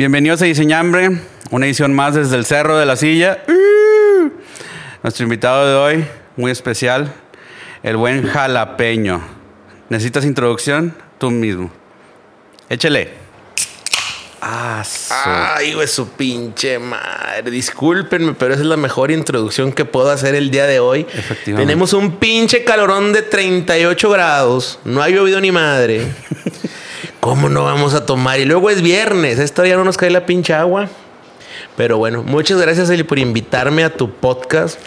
Bienvenidos a Diseñambre, una edición más desde el Cerro de la Silla. ¡Uh! Nuestro invitado de hoy, muy especial, el buen jalapeño. ¿Necesitas introducción? Tú mismo. Échele. Ah, Ay, güey, su pinche madre. Discúlpenme, pero esa es la mejor introducción que puedo hacer el día de hoy. Efectivamente. Tenemos un pinche calorón de 38 grados. No ha llovido ni madre. ¿Cómo no vamos a tomar? Y luego es viernes. Esto ya no nos cae la pinche agua. Pero bueno, muchas gracias, Eli, por invitarme a tu podcast.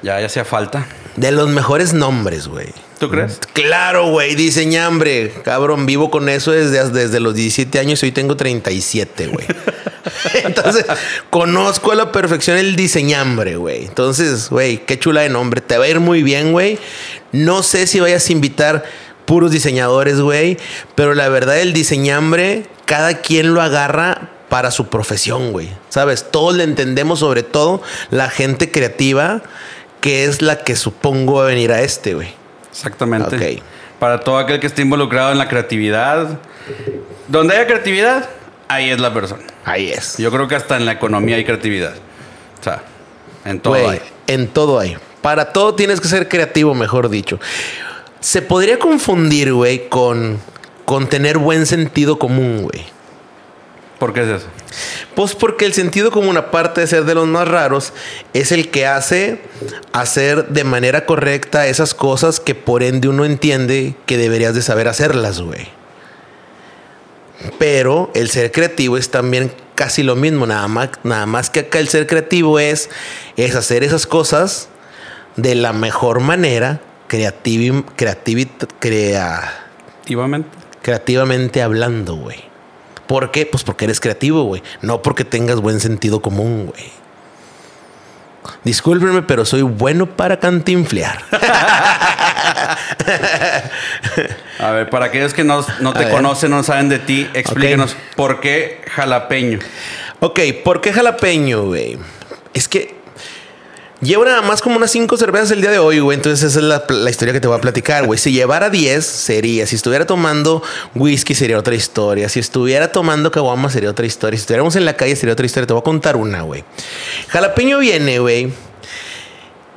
Ya, ya hacía falta. De los mejores nombres, güey. ¿Tú crees? Claro, güey, diseñambre. Cabrón, vivo con eso desde, desde los 17 años y hoy tengo 37, güey. Entonces, conozco a la perfección el diseñambre, güey. Entonces, güey, qué chula de nombre. Te va a ir muy bien, güey. No sé si vayas a invitar puros diseñadores, güey. Pero la verdad, el diseñambre, cada quien lo agarra para su profesión, güey. ¿Sabes? Todos le entendemos, sobre todo la gente creativa, que es la que supongo va a venir a este, güey. Exactamente. Ok. Para todo aquel que esté involucrado en la creatividad. Donde haya creatividad, ahí es la persona. Ahí es. Yo creo que hasta en la economía hay creatividad. O sea, en todo hay. en todo hay. Para todo tienes que ser creativo, mejor dicho. Se podría confundir, güey, con, con tener buen sentido común, güey. ¿Por qué es eso? Pues porque el sentido común, aparte de ser de los más raros, es el que hace hacer de manera correcta esas cosas que por ende uno entiende que deberías de saber hacerlas, güey. Pero el ser creativo es también casi lo mismo, nada más, nada más que acá el ser creativo es, es hacer esas cosas de la mejor manera, creativi, creativi- crea, Activamente. creativamente hablando, güey. ¿Por qué? Pues porque eres creativo, güey. No porque tengas buen sentido común, güey. Discúlpenme, pero soy bueno para cantinflear. A ver, para aquellos que no, no te conocen, no saben de ti, explíquenos por qué jalapeño. ok, ¿por qué jalapeño, güey? Es que llevo nada más como unas cinco cervezas el día de hoy, güey. Entonces esa es la, la historia que te voy a platicar, güey. Si llevara 10 sería. Si estuviera tomando whisky sería otra historia. Si estuviera tomando caguama sería otra historia. Si estuviéramos en la calle sería otra historia. Te voy a contar una, güey. Jalapeño viene, güey.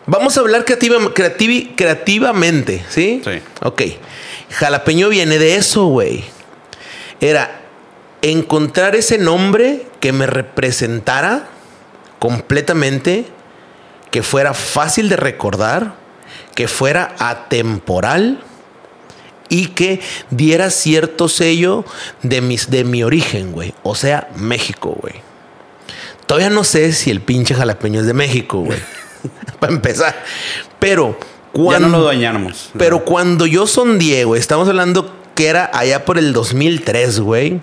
Vamos a hablar creativa, creativamente, ¿sí? Sí. Ok. Jalapeño viene de eso, güey. Era encontrar ese nombre que me representara completamente, que fuera fácil de recordar, que fuera atemporal y que diera cierto sello de, mis, de mi origen, güey. O sea, México, güey. Todavía no sé si el pinche jalapeño es de México, güey. Para empezar. Pero Ya cuando... no lo dañamos. Pero cuando yo son Diego, estamos hablando que era allá por el 2003, güey.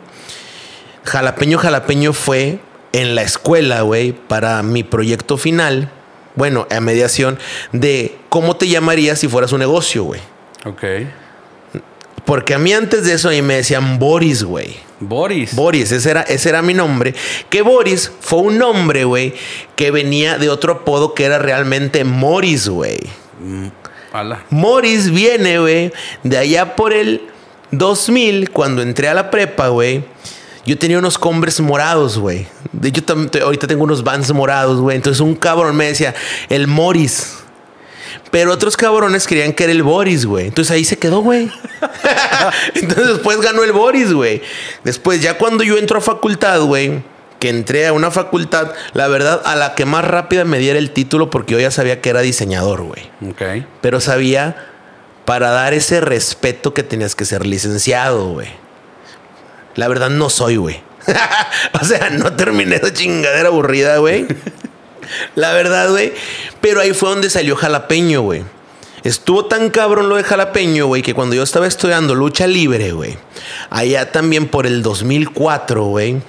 Jalapeño Jalapeño fue en la escuela, güey, para mi proyecto final. Bueno, a mediación de cómo te llamarías si fueras un negocio, güey. Ok. Porque a mí antes de eso ahí me decían Boris, güey. Boris. Boris, ese era, ese era mi nombre. Que Boris fue un nombre, güey, que venía de otro apodo que era realmente Morris, güey. Ala. Morris viene, güey, de allá por el 2000, cuando entré a la prepa, güey. Yo tenía unos Converse morados, güey. De hecho, tam- te- ahorita tengo unos Vans morados, güey. Entonces un cabrón me decía, el Morris. Pero otros cabrones creían que era el Boris, güey. Entonces ahí se quedó, güey. Entonces después ganó el Boris, güey. Después, ya cuando yo entro a facultad, güey, que entré a una facultad, la verdad, a la que más rápida me diera el título, porque yo ya sabía que era diseñador, güey Ok. pero sabía para dar ese respeto que tenías que ser licenciado, güey. La verdad no soy, güey. o sea, no terminé esa chingadera aburrida, güey. La verdad, güey. Pero ahí fue donde salió jalapeño, güey. Estuvo tan cabrón lo de jalapeño, güey, que cuando yo estaba estudiando lucha libre, güey, allá también por el 2004, güey,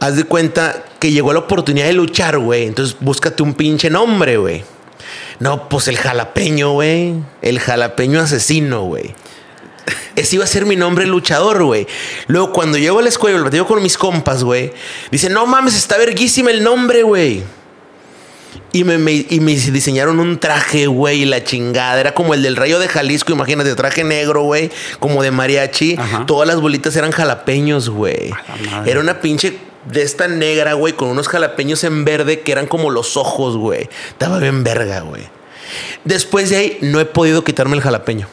haz de cuenta que llegó la oportunidad de luchar, güey. Entonces búscate un pinche nombre, güey. No, pues el jalapeño, güey. El jalapeño asesino, güey. Ese iba a ser mi nombre luchador, güey. Luego, cuando llego a la escuela lo platico con mis compas, güey, dicen, no mames, está verguísima el nombre, güey. Y me, me- y me diseñaron un traje, güey, y la chingada. Era como el del Rayo de Jalisco, imagínate, traje negro, güey, como de mariachi. Ajá. Todas las bolitas eran jalapeños, güey. Era una pinche de esta negra, güey, con unos jalapeños en verde que eran como los ojos, güey. Estaba bien verga, güey. Después de ahí, no he podido quitarme el jalapeño.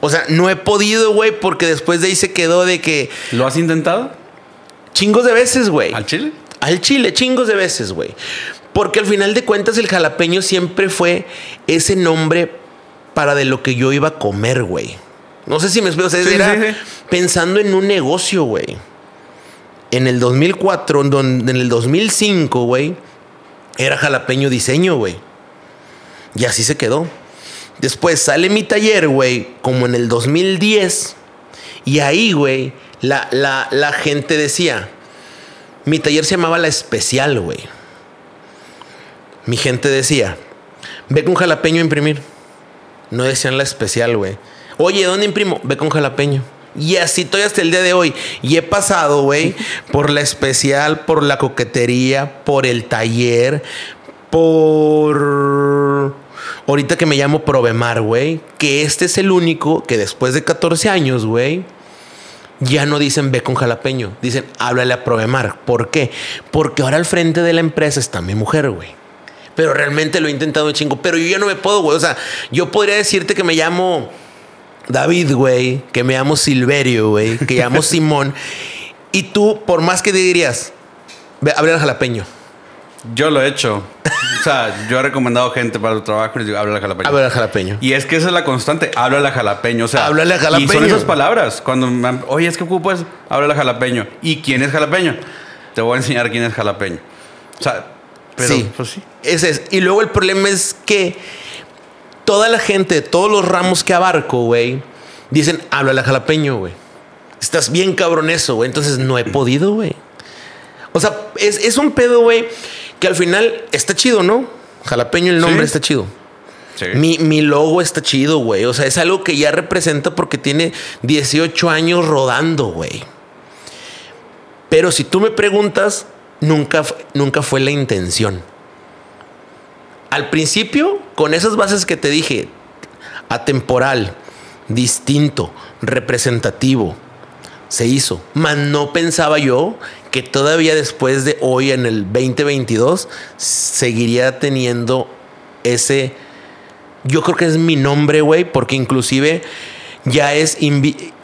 O sea, no he podido, güey, porque después de ahí se quedó de que ¿Lo has intentado? chingos de veces, güey. ¿Al chile? Al chile, chingos de veces, güey. Porque al final de cuentas el jalapeño siempre fue ese nombre para de lo que yo iba a comer, güey. No sé si me explico. O sea, Sí, era sí, sí. pensando en un negocio, güey. En el 2004, en don- en el 2005, güey, era jalapeño diseño, güey. Y así se quedó. Después sale mi taller, güey, como en el 2010. Y ahí, güey, la, la, la gente decía, mi taller se llamaba La Especial, güey. Mi gente decía, ve con jalapeño a imprimir. No decían La Especial, güey. Oye, ¿dónde imprimo? Ve con jalapeño. Y así estoy hasta el día de hoy. Y he pasado, güey, por La Especial, por la coquetería, por el taller, por... Ahorita que me llamo Provemar, güey. Que este es el único que después de 14 años, güey, ya no dicen ve con jalapeño, dicen háblale a Provemar. ¿Por qué? Porque ahora al frente de la empresa está mi mujer, güey. Pero realmente lo he intentado un chingo. Pero yo ya no me puedo, güey. O sea, yo podría decirte que me llamo David, güey. Que me llamo Silverio, güey. Que me llamo Simón. Y tú, por más que dirías, ve, háblale al jalapeño. Yo lo he hecho. O sea, yo he recomendado gente para tu trabajo y les digo, habla la jalapeño. Háblale al jalapeño. Y es que esa es la constante, habla la jalapeño. O sea, Háblale a Y son jalapeño. esas palabras. Cuando, me han- oye, es que ocupas, habla la jalapeño. ¿Y quién es jalapeño? Te voy a enseñar quién es jalapeño. O sea, pero, sí. pues sí. Ese es. Y luego el problema es que toda la gente todos los ramos que abarco, güey, dicen, háblale a jalapeño, güey. Estás bien cabrón eso, güey. Entonces no he podido, güey. O sea, es, es un pedo, güey, que al final está chido, ¿no? Jalapeño, el nombre Sí. está chido. Sí. Mi, mi logo está chido, güey. O sea, es algo que ya representa porque tiene 18 años rodando, güey. Pero si tú me preguntas, nunca, nunca fue la intención. Al principio, con esas bases que te dije, atemporal, distinto, representativo, se hizo. Mas no pensaba yo que todavía después de hoy, en el 2022, seguiría teniendo ese... Yo creo que es mi nombre, güey, porque inclusive ya es...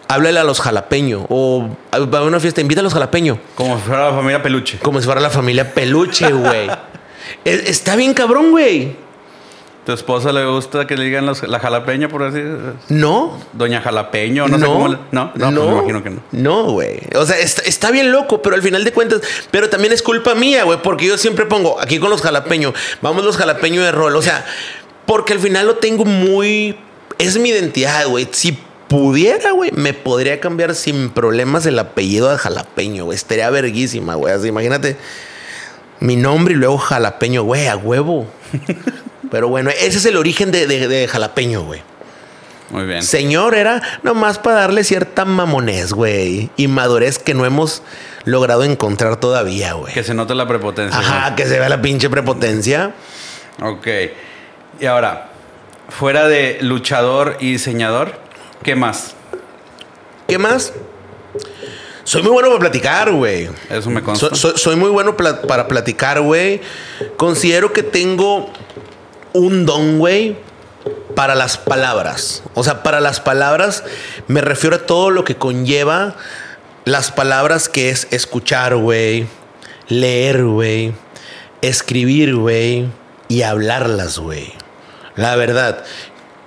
Háblale a los jalapeños o va a una fiesta, invita a los jalapeños. Como si fuera la familia peluche. Como si fuera la familia peluche, güey. Es- Está bien cabrón, güey. ¿Tu esposa le gusta que le digan los- la jalapeño, por así No. Doña Jalapeño, no, sé cómo le- No, no, pues me imagino que no. No, güey. O sea, está, está bien loco, pero al final de cuentas, pero también es culpa mía, güey, porque yo siempre pongo aquí con los jalapeños, vamos los jalapeños de rol. O sea, porque al final lo tengo muy. Es mi identidad, güey. Si pudiera, güey, me podría cambiar sin problemas el apellido de jalapeño, güey. Estaría verguísima, güey. Así, imagínate mi nombre y luego jalapeño, güey, a huevo. Pero bueno, ese es el origen de, de- de jalapeño, güey. Muy bien. Señor era nomás para darle cierta mamonez, güey. Y madurez que no hemos logrado encontrar todavía, güey. Que se note la prepotencia. Ajá, que se vea la pinche prepotencia. Ok. Y ahora, fuera de luchador y diseñador, ¿qué más? ¿Qué más? Soy muy bueno para platicar, güey. Eso me consta. So- so- soy muy bueno pla- para platicar, güey. Considero que tengo un don, güey, para las palabras. O sea, para las palabras me refiero a todo lo que conlleva las palabras que es escuchar, güey, leer, güey, escribir, güey, y hablarlas, güey. La verdad,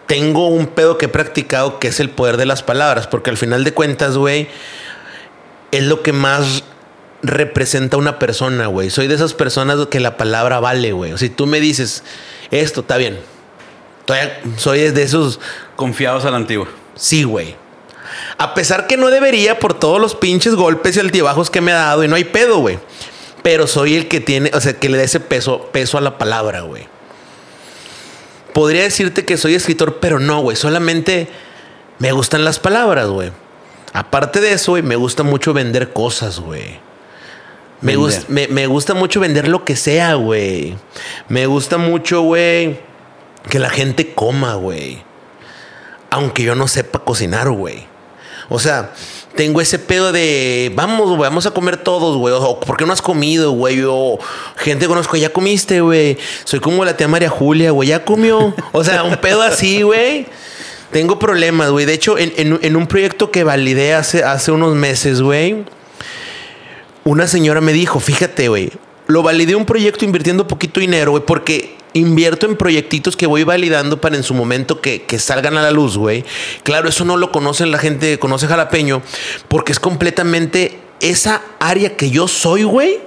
tengo un pedo que he practicado que es el poder de las palabras, porque al final de cuentas, güey, es lo que más representa a una persona, güey. Soy de esas personas que la palabra vale, güey. Si tú me dices, esto está bien. Todavía soy de esos, Confiados a la antigua. sí, güey. A pesar que no debería por todos los pinches golpes y altibajos que me ha dado y no hay pedo, güey. Pero soy el que tiene, o sea, que le da ese peso, peso a la palabra, güey. Podría decirte que soy escritor, pero no, güey. Solamente me gustan las palabras, güey. Aparte de eso, güey, me gusta mucho vender cosas, güey. Me, me, me gusta mucho vender lo que sea, güey. Me gusta mucho, güey, que la gente coma, güey. Aunque yo no sepa cocinar, güey. O sea, tengo ese pedo de, vamos, güey, vamos a comer todos, güey. O, ¿por qué no has comido, güey? O gente que conozco, ya comiste, güey. Soy como la tía María Julia, güey, ya comió. O sea, un pedo así, güey. Tengo problemas, güey. De hecho, en, en- en un proyecto que validé hace, hace unos meses, güey, una señora me dijo, fíjate, güey, lo validé un proyecto invirtiendo poquito dinero, güey, porque invierto en proyectitos que voy validando para en su momento que, que salgan a la luz, güey. Claro, eso no lo conocen la gente que conoce jalapeño, porque es completamente esa área que yo soy, güey,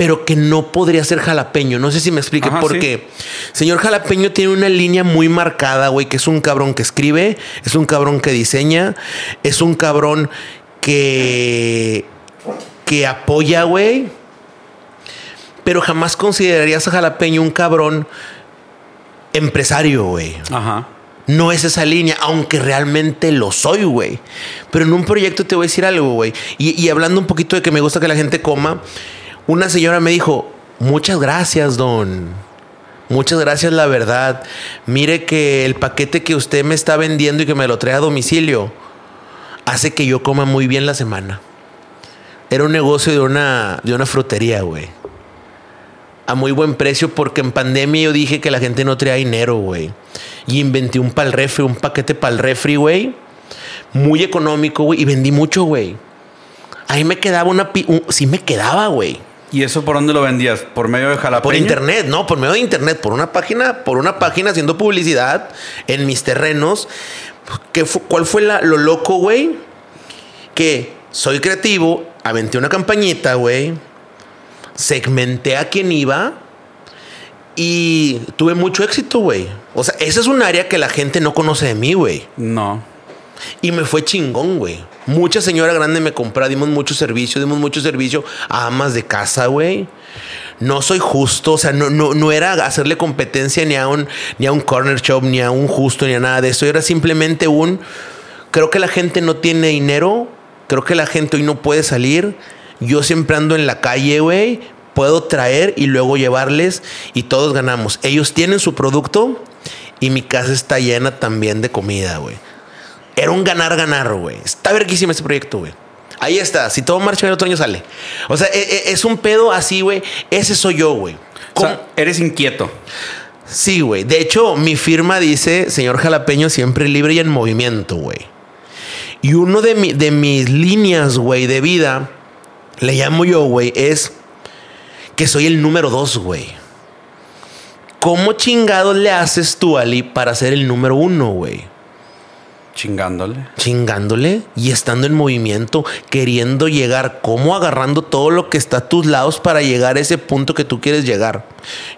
pero que no podría ser jalapeño. No sé si me explique Ajá, por sí. qué. Señor Jalapeño tiene una línea muy marcada, güey, que es un cabrón que escribe, es un cabrón que diseña, es un cabrón que que apoya, güey. Pero jamás considerarías a Jalapeño un cabrón empresario, güey. Ajá. No es esa línea, aunque realmente lo soy, güey. Pero en un proyecto te voy a decir algo, güey. Y, y hablando un poquito de que me gusta que la gente coma, una señora me dijo, muchas gracias, don. Muchas gracias, la verdad. Mire que el paquete que usted me está vendiendo y que me lo trae a domicilio hace que yo coma muy bien la semana. Era un negocio de una, de una frutería, güey. A muy buen precio porque en pandemia yo dije que la gente no traía dinero, güey. Y inventé un pal refri, un paquete pal refri, güey. Muy económico, güey. Y vendí mucho, güey. Ahí me quedaba una... pi- un- sí me quedaba, güey. ¿Y eso por dónde lo vendías? ¿Por medio de jalapeño? Por internet, no, por medio de internet, por una página, por una página haciendo publicidad en mis terrenos. ¿Qué fu- ¿Cuál fue la- lo loco, güey? Que soy creativo, aventé una campañita, güey. Segmenté a quien iba y tuve mucho éxito, güey. O sea, esa es un área que la gente no conoce de mí, güey. No. Y me fue chingón, güey. Mucha señora grande me compró, dimos mucho servicio, dimos mucho servicio a amas de casa, güey. No soy justo, o sea, no, no, no era hacerle competencia ni a un ni a un corner shop, ni a un justo, ni a nada de eso. Era simplemente un. Creo que la gente no tiene dinero. Creo que la gente hoy no puede salir. Yo siempre ando en la calle, güey. Puedo traer y luego llevarles y todos ganamos. Ellos tienen su producto y mi casa está llena también de comida, güey. Era un ganar-ganar, güey. Está verguísima ese proyecto, güey. Ahí está. Si todo marcha, el otro año sale. O sea, e- e- es un pedo así, güey. Ese soy yo, güey. O eres inquieto. Sí, güey. De hecho, mi firma dice, señor Jalapeño, siempre libre y en movimiento, güey. Y uno de, mi- de mis líneas, güey, de vida, le llamo yo, güey, es que soy el número dos, güey. ¿Cómo chingados le haces tú, Ali, para ser el número uno, güey? Chingándole. chingándole y estando en movimiento, queriendo llegar, como agarrando todo lo que está a tus lados para llegar a ese punto que tú quieres llegar.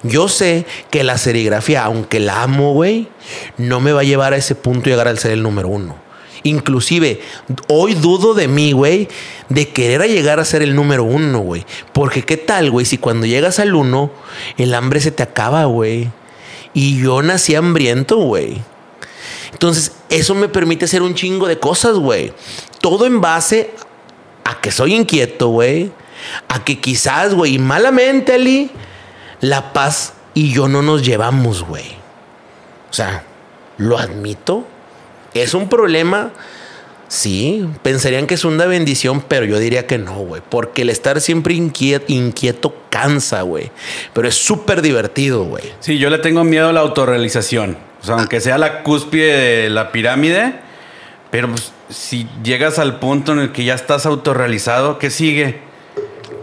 Yo sé que la serigrafía, aunque la amo, güey, no me va a llevar a ese punto y llegar al ser el número uno. Inclusive, hoy dudo de mí, güey, de querer llegar a ser el número uno, güey. Porque qué tal, güey, si cuando llegas al uno, el hambre se te acaba, güey. Y yo nací hambriento, güey. Entonces, eso me permite hacer un chingo de cosas, güey. Todo en base a que soy inquieto, güey. A que quizás, güey, malamente, Ali, la paz y yo no nos llevamos, güey. O sea, lo admito. Es un problema. Sí, pensarían que es una bendición, pero yo diría que no, güey. Porque el estar siempre inquieto, inquieto cansa, güey. Pero es súper divertido, güey. Sí, yo le tengo miedo a la autorrealización. O sea, aunque sea la cúspide de la pirámide, pero pues, si llegas al punto en el que ya estás autorrealizado, ¿qué sigue?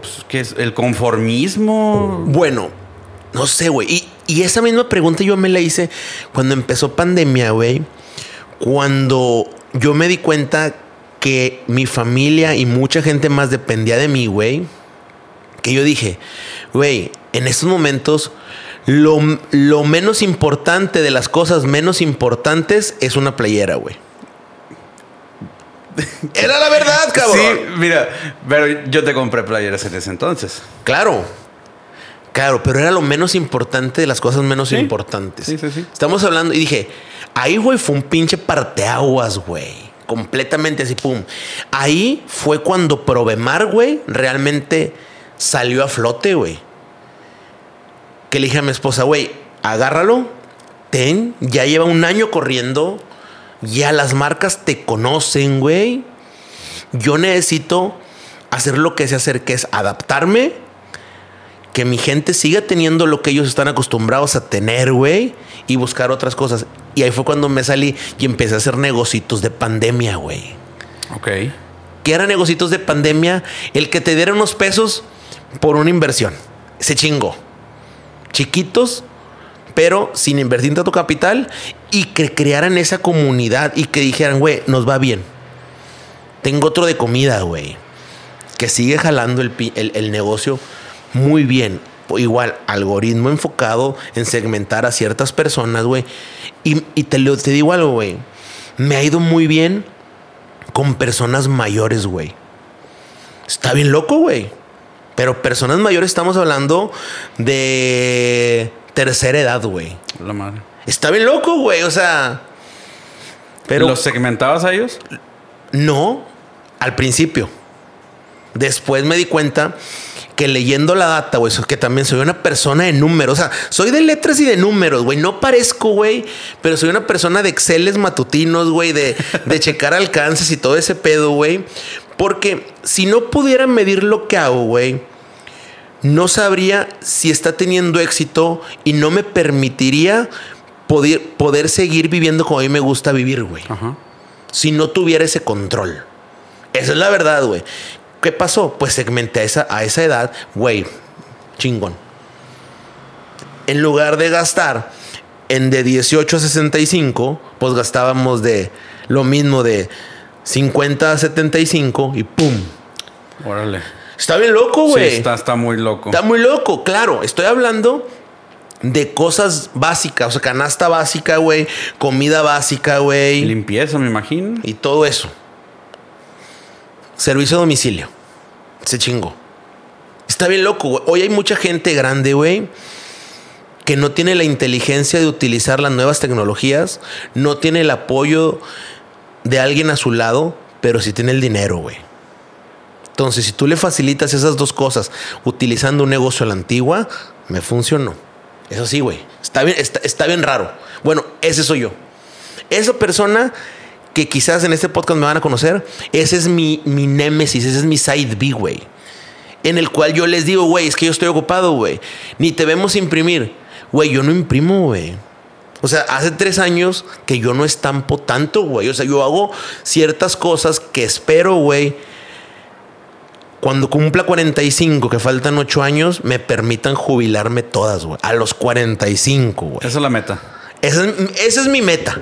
Pues, ¿qué es? ¿El conformismo? Bueno, no sé, güey. Y, y esa misma pregunta yo me la hice cuando empezó pandemia, güey. Cuando yo me di cuenta que mi familia y mucha gente más dependía de mí, güey. Que yo dije, güey, en estos momentos lo, lo menos importante de las cosas menos importantes es una playera, güey. Era la verdad, cabrón. Sí, mira, pero yo te compré playeras en ese entonces. Claro. Claro, pero era lo menos importante de las cosas menos Sí. importantes. Sí, sí, sí. Estamos hablando y dije, ahí, güey, fue un pinche parteaguas, güey. completamente así, pum. Ahí fue cuando Provemar, güey, realmente salió a flote, güey. Que le dije a mi esposa, güey, agárralo, ten, ya lleva un año corriendo, ya las marcas te conocen, güey. Yo necesito hacer lo que sé hacer, que es adaptarme, que mi gente siga teniendo lo que ellos están acostumbrados a tener, güey, y buscar otras cosas. Y ahí fue cuando me salí y empecé a hacer negocitos de pandemia, güey. Ok. ¿Qué eran negocitos de pandemia? El que te diera unos pesos por una inversión. Se chingó. Chiquitos, pero sin invertir tanto capital y que crearan esa comunidad y que dijeran, güey, nos va bien. Tengo otro de comida, güey. Que sigue jalando el, el- el negocio muy bien. Igual, algoritmo enfocado en segmentar a ciertas personas, güey. Y, y te, lo- te digo algo, güey. Me ha ido muy bien con personas mayores, güey. Está bien loco, güey. Pero personas mayores estamos hablando de tercera edad, güey. La madre. Está bien loco, güey. O sea. Pero ¿Los segmentabas a ellos? no al principio. Después me di cuenta que leyendo la data, güey, que también soy una persona de números. O sea, soy de letras y de números, güey. No parezco, güey, pero soy una persona de Exceles matutinos, güey, de, de checar alcances y todo ese pedo, güey. Porque si no pudiera medir lo que hago, güey, no sabría si está teniendo éxito y no me permitiría poder, poder seguir viviendo como a mí me gusta vivir, güey Ajá. si no tuviera ese control. Esa es la verdad, güey. ¿Qué pasó? Pues segmenté a esa, a esa edad, güey, chingón. En lugar de gastar en de 18 a 65, pues gastábamos de lo mismo de 50 a 75 y ¡pum! Órale. Está bien loco, Sí, güey. está, está muy loco. Está muy loco, claro. Estoy hablando de cosas básicas, o sea, canasta básica, güey, comida básica, güey. Limpieza, me imagino. Y todo eso. Servicio a domicilio. Se chingó. Está bien loco, güey. Hoy hay mucha gente grande, güey, que no tiene la inteligencia de utilizar las nuevas tecnologías, no tiene el apoyo de alguien a su lado, pero sí tiene el dinero, güey. Entonces, si tú le facilitas esas dos cosas utilizando un negocio a la antigua, me funcionó. Eso sí, güey. Está bien, está, está bien raro. Bueno, ese soy yo. Esa persona que quizás en este podcast me van a conocer, ese es mi, mi némesis, ese es mi side B, güey. En el cual yo les digo, güey, es que yo estoy ocupado, güey. Ni te vemos imprimir. Güey, yo no imprimo, güey. O sea, hace tres años que yo no estampo tanto, güey. O sea, yo hago ciertas cosas que espero, güey, cuando cumpla 45, que faltan 8 años, me permitan jubilarme todas, güey. A los 45, güey. Esa es la meta. Esa es, esa es mi meta.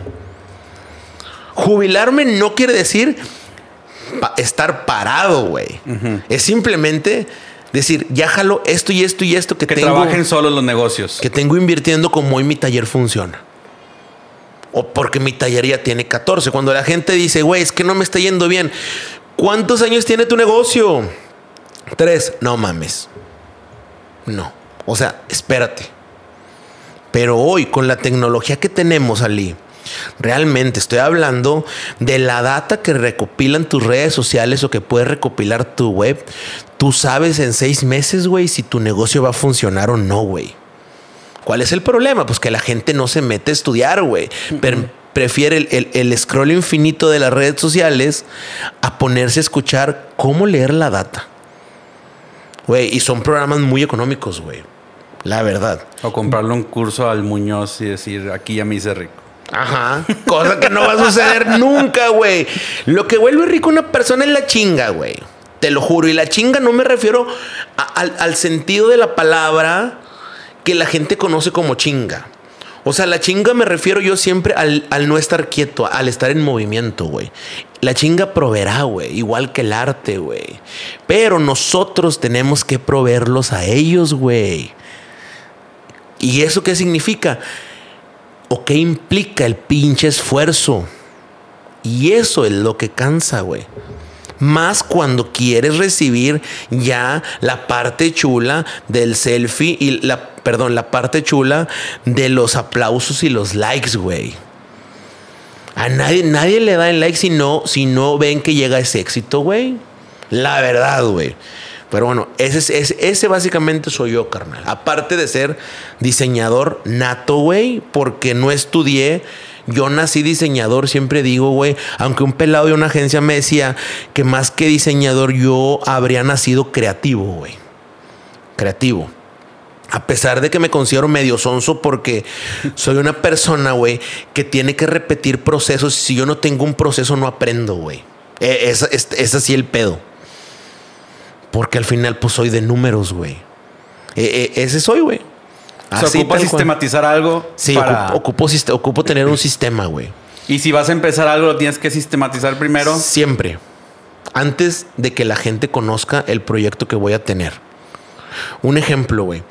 Jubilarme no quiere decir pa- estar parado, güey. Es simplemente decir, ya jalo esto y esto y esto que, Que tengo, trabajen solos los negocios. que tengo invirtiendo como hoy mi taller funciona. O porque mi taller ya tiene 14. Cuando la gente dice, güey, es que no me está yendo bien. ¿Cuántos años tiene tu negocio? Tres. No mames. No. O sea, espérate. Pero hoy, con la tecnología que tenemos, Ali, realmente estoy hablando de la data que recopilan tus redes sociales o que puedes recopilar tu web. Tú sabes en seis meses, güey, si tu negocio va a funcionar o no, güey. ¿Cuál es el problema? Pues que la gente no se mete a estudiar, güey. Prefiere el, el- el scroll infinito de las redes sociales a ponerse a escuchar cómo leer la data. Güey, y son programas muy económicos, güey. La verdad. O comprarle un curso al Muñoz y decir, aquí ya me hice rico. Ajá. Cosa que no va a suceder nunca, güey. Lo que vuelve rico una persona es la chinga, güey. Te lo juro. Y la chinga no me refiero al sentido de la palabra que la gente conoce como chinga. O sea, la chinga me refiero yo siempre al, al no estar quieto, al estar en movimiento, güey. La chinga proveerá, güey, igual que el arte, güey. Pero nosotros tenemos que proveerlos a ellos, güey. ¿Y eso qué significa? ¿O qué implica el pinche esfuerzo? Y eso es lo que cansa, güey. Más cuando quieres recibir ya la parte chula del selfie y la, perdón, la parte chula de los aplausos y los likes, güey. A nadie, nadie le da el like si no, si no ven que llega ese éxito, güey. La verdad, güey. Pero bueno, ese, es- ese, básicamente soy yo, carnal. Aparte de ser diseñador nato, güey, porque no estudié. Yo nací diseñador, siempre digo, güey, aunque un pelado de una agencia me decía que más que diseñador yo habría nacido creativo, güey. Creativo. A pesar de que me considero medio sonso porque soy una persona, güey, que tiene que repetir procesos. Si yo no tengo un proceso, no aprendo, güey. Es, es, es así el pedo. Porque al final, pues soy de números, güey. Eh, eh, ese soy, güey. Se Así, ocupa tal cual. sistematizar algo. Sí, para- ocupo, ocupo, sist- ocupo tener un sistema, güey. Y si vas a empezar algo, lo tienes que sistematizar primero. Siempre. Antes de que la gente conozca el proyecto que voy a tener. Un ejemplo, güey.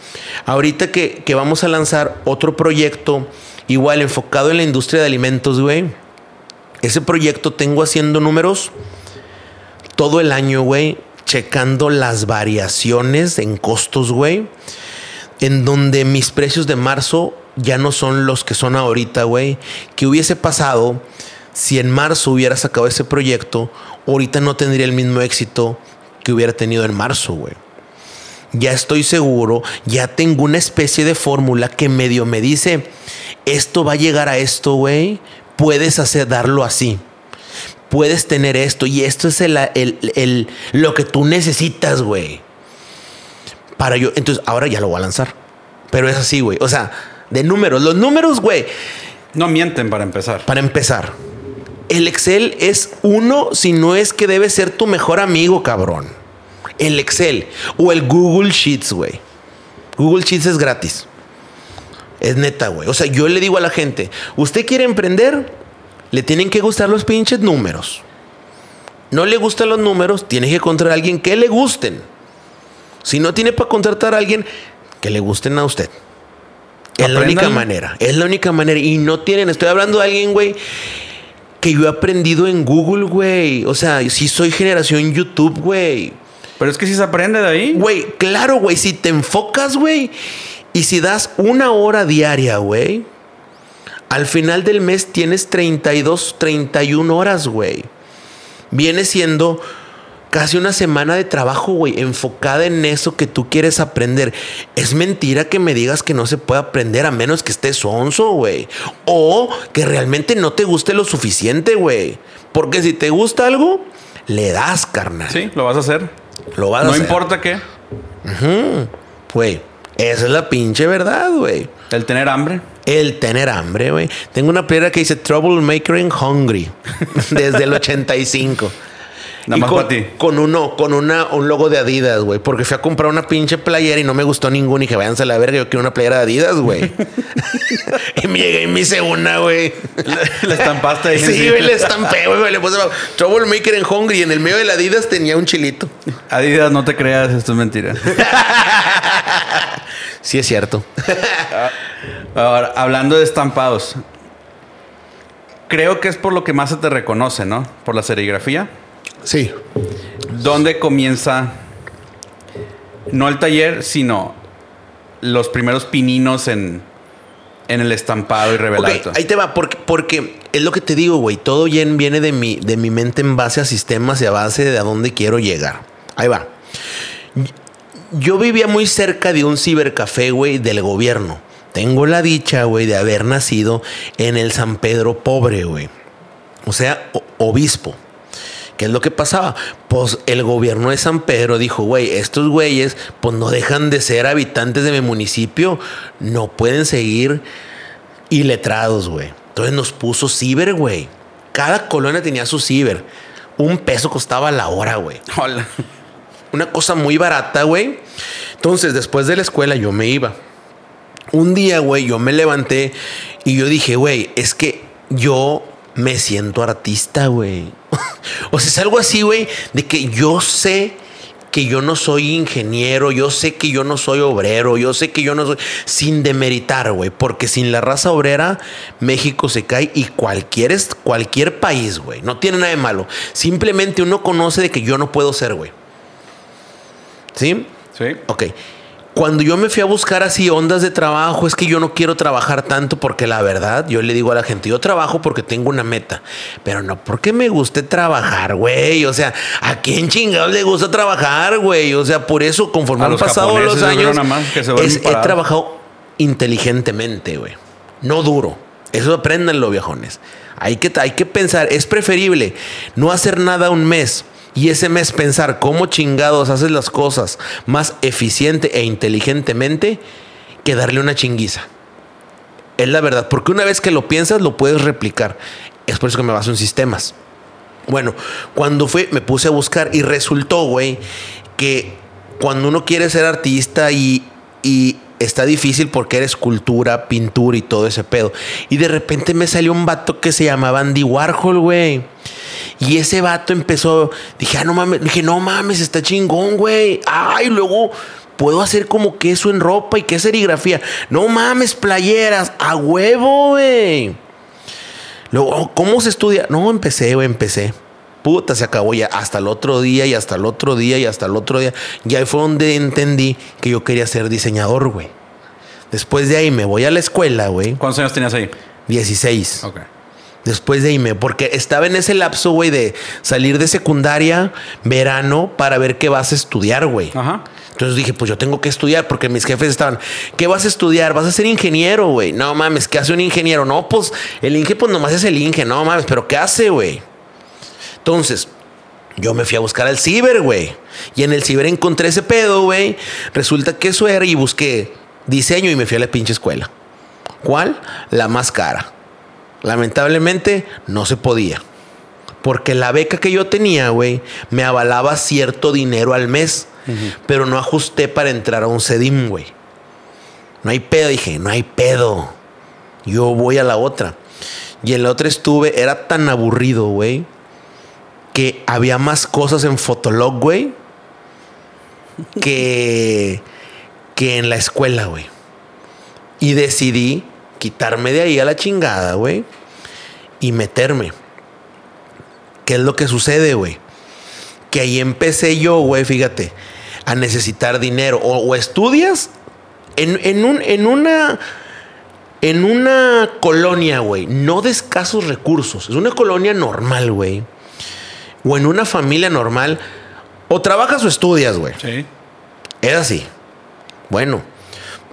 Ahorita que, que vamos a lanzar otro proyecto, igual enfocado en la industria de alimentos, güey. Ese proyecto tengo haciendo números todo el año, güey. Checando las variaciones en costos, güey. En donde mis precios de marzo ya no son los que son ahorita, güey. ¿Qué hubiese pasado si en marzo hubiera sacado ese proyecto? Ahorita no tendría el mismo éxito que hubiera tenido en marzo, güey. Ya estoy seguro, ya tengo una especie de fórmula que medio me dice, esto va a llegar a esto, güey. Puedes hacer, darlo así. Puedes tener esto y esto es el, el- el- lo que tú necesitas, güey. Para yo, entonces ahora ya lo voy a lanzar. Pero es así, güey. O sea, de números. Los números, güey, No mienten para empezar. para empezar. El Excel es uno, si no es que debe ser tu mejor amigo, cabrón. El Excel o el Google Sheets, güey. Google Sheets es gratis. Es neta, güey. O sea, yo le digo a la gente, ¿usted quiere emprender? Le tienen que gustar los pinches números. No le gustan los números, tiene que encontrar a alguien que le gusten. Si no tiene para contratar a alguien, que le gusten a usted. Es la única manera. Es la única manera. Y no tienen, estoy hablando de alguien, güey, que yo he aprendido en Google, güey. O sea, si soy generación YouTube, güey. Pero es que si se aprende de ahí. Güey, claro, güey, si te enfocas, güey, y si das una hora diaria, güey, al final del mes tienes 32, 31 horas, güey. Viene siendo casi una semana de trabajo, güey, enfocada en eso que tú quieres aprender. Es mentira que me digas que no se puede aprender a menos que estés sonso, güey. O que realmente no te guste lo suficiente, güey. Porque si te gusta algo, le das, carnal. Sí, lo vas a hacer. Lo vas a No hacer. importa qué. Güey, esa es la pinche verdad, güey. El tener hambre. El tener hambre, güey. Tengo una playera que dice Troublemaker and Hungry desde el 85. Nada Y más con, para ti. Con uno, con una, un logo de Adidas, güey. Porque fui a comprar una pinche playera y no me gustó ninguna. Y que váyanse a la verga, yo quiero una playera de Adidas, güey. y me llegué y me hice una, güey. La estampaste ahí. Sí, güey, le estampé, güey. Le puse Troublemaker and Hungry. Y en el medio de la Adidas tenía un chilito. Adidas, no te creas, esto es mentira. Sí, es cierto. Ahora, hablando de estampados. Creo que es por lo que más se te reconoce, ¿no? Por la serigrafía. sí. ¿Dónde comienza? No el taller, sino los primeros pininos en, en el estampado y Ok, revelado. ahí te va, porque, porque es lo que te digo, güey. Todo bien viene de mi, de mi mente en base a sistemas y a base de a dónde quiero llegar. Ahí va. Yo vivía muy cerca de un cibercafé, güey, del gobierno. Tengo la dicha, güey, de haber nacido en el San Pedro pobre, güey. O sea, obispo. ¿Qué es lo que pasaba? Pues el gobierno de San Pedro dijo, güey, estos güeyes pues no dejan de ser habitantes de mi municipio, no pueden seguir iletrados, güey. Entonces nos puso ciber, güey. Cada colonia tenía su ciber. Un peso costaba la hora, güey. Hola. Una cosa muy barata, güey. Entonces, después de la escuela, yo me iba. Un día, güey, yo me levanté y yo dije, güey, es que yo me siento artista, güey. o sea, es algo así, güey, de que yo sé que yo no soy ingeniero, yo sé que yo no soy obrero, yo sé que yo no soy sin demeritar, güey, porque sin la raza obrera México se cae y cualquier cualquier país, güey, no tiene nada de malo. Simplemente uno conoce de que yo no puedo ser, güey. ¿Sí? Sí. Ok. cuando yo me fui a buscar así ondas de trabajo, es que yo no quiero trabajar tanto porque la verdad, yo le digo a la gente, yo trabajo porque tengo una meta, pero no porque me guste trabajar, güey. O sea, ¿a quién chingados le gusta trabajar, güey? O sea, por eso, conforme A han los pasado los años, es- he trabajado inteligentemente, güey. No duro. Eso apréndanlo, viejones. Hay que, hay que pensar, es preferible no hacer nada un mes y ese mes pensar cómo chingados haces las cosas más eficiente e inteligentemente que darle una chinguiza. Es la verdad, porque una vez que lo piensas lo puedes replicar. Es por eso que me baso en sistemas. Bueno, cuando fue, me puse a buscar y resultó, güey, que cuando uno quiere ser artista y, y está difícil porque era escultura, pintura y todo ese pedo. Y de repente me salió un vato que se llamaba Andy Warhol, güey. Y ese vato empezó, dije, ah, no mames, dije, no mames, está chingón, güey. Ay, luego puedo hacer como queso en ropa y qué serigrafía. No mames, playeras, a huevo, güey. Luego, oh, ¿cómo se estudia? No, empecé, güey, empecé. Puta, se acabó ya hasta el otro día y hasta el otro día y hasta el otro día. Y ahí fue donde entendí que yo quería ser diseñador, güey. Después de ahí me voy a la escuela, güey. ¿Cuántos años tenías ahí? 16. Ok. Después de irme, porque estaba en ese lapso, güey, de salir de secundaria, verano, para ver qué vas a estudiar, güey. Ajá. Entonces dije, pues yo tengo que estudiar, porque mis jefes estaban, ¿qué vas a estudiar? Vas a ser ingeniero, güey. No mames, ¿qué hace un ingeniero? No, pues el Inge, pues nomás es el Inge, no mames, pero ¿qué hace, güey? Entonces, yo me fui a buscar al ciber, güey. Y en el ciber encontré ese pedo, güey. Resulta que eso era y busqué diseño y me fui a la pinche escuela. ¿Cuál? La más cara. Lamentablemente no se podía. Porque la beca que yo tenía, güey, me avalaba cierto dinero al mes. Pero no ajusté para entrar a un CEDIM, güey. No hay pedo, dije, no hay pedo. Yo voy a la otra. Y en la otra estuve, era tan aburrido, güey, que había más cosas en Fotolog, güey, que, que en la escuela, güey. Y decidí quitarme de ahí a la chingada, güey, y meterme. ¿Qué es lo que sucede, güey? Que ahí empecé yo, güey, fíjate, a necesitar dinero. O, o estudias en, en un, en una. En una colonia, güey, no de escasos recursos. Es una colonia normal, güey. O en una familia normal. O trabajas o estudias, güey. Sí. Es así. Bueno,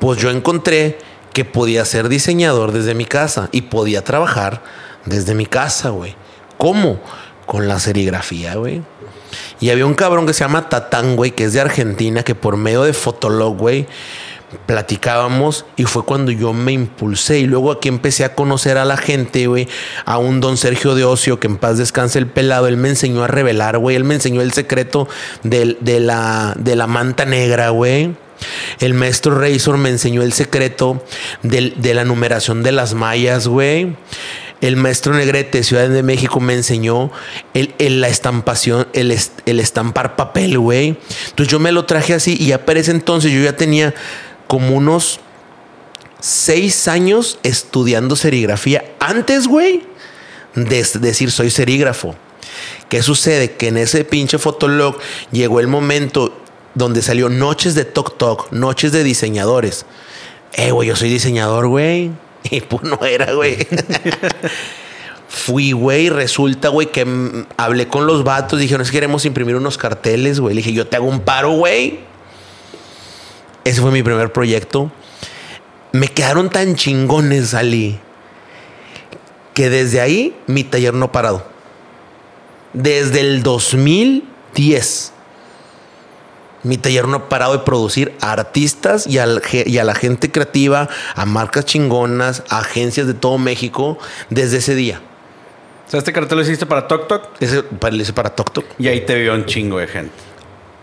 pues yo encontré que podía ser diseñador desde mi casa y podía trabajar desde mi casa, güey. ¿Cómo? Con la serigrafía, güey. Y había un cabrón que se llama Tatán, güey, que es de Argentina, que por medio de Fotolog, güey, platicábamos y fue cuando yo me impulsé y luego aquí empecé a conocer a la gente, güey, a un don Sergio de Ocio, que en paz descanse el pelado, él me enseñó a revelar, güey, él me enseñó el secreto de, la, de la manta negra, güey. El maestro Razor me enseñó el secreto del- de la numeración de las mallas, güey. El maestro Negrete, Ciudad de México, me enseñó el, el- la estampación, el, el estampar papel, güey. Entonces yo me lo traje así y ya para ese entonces yo ya tenía como unos seis años estudiando serigrafía. Antes, güey, de decir soy serígrafo. ¿Qué sucede? Que en ese pinche fotolog llegó el momento donde salió noches de Tok Tok, noches de diseñadores. Eh, güey, yo soy diseñador, güey. Y pues no era, güey. Fui, güey, resulta, güey, que hablé con los vatos, dijeron, es que queremos imprimir unos carteles, güey. Le dije, yo te hago un paro, güey. Ese fue mi primer proyecto. Me quedaron tan chingones, salí, que desde ahí mi taller no ha parado. Desde el 2010. Mi taller no ha parado de producir a artistas y, al y a la gente creativa, a marcas chingonas, a agencias de todo México, desde ese día. O sea, este cartel lo hiciste para Tok Tok Ese para, ese para Tok Tok. y ahí te vio un chingo de gente.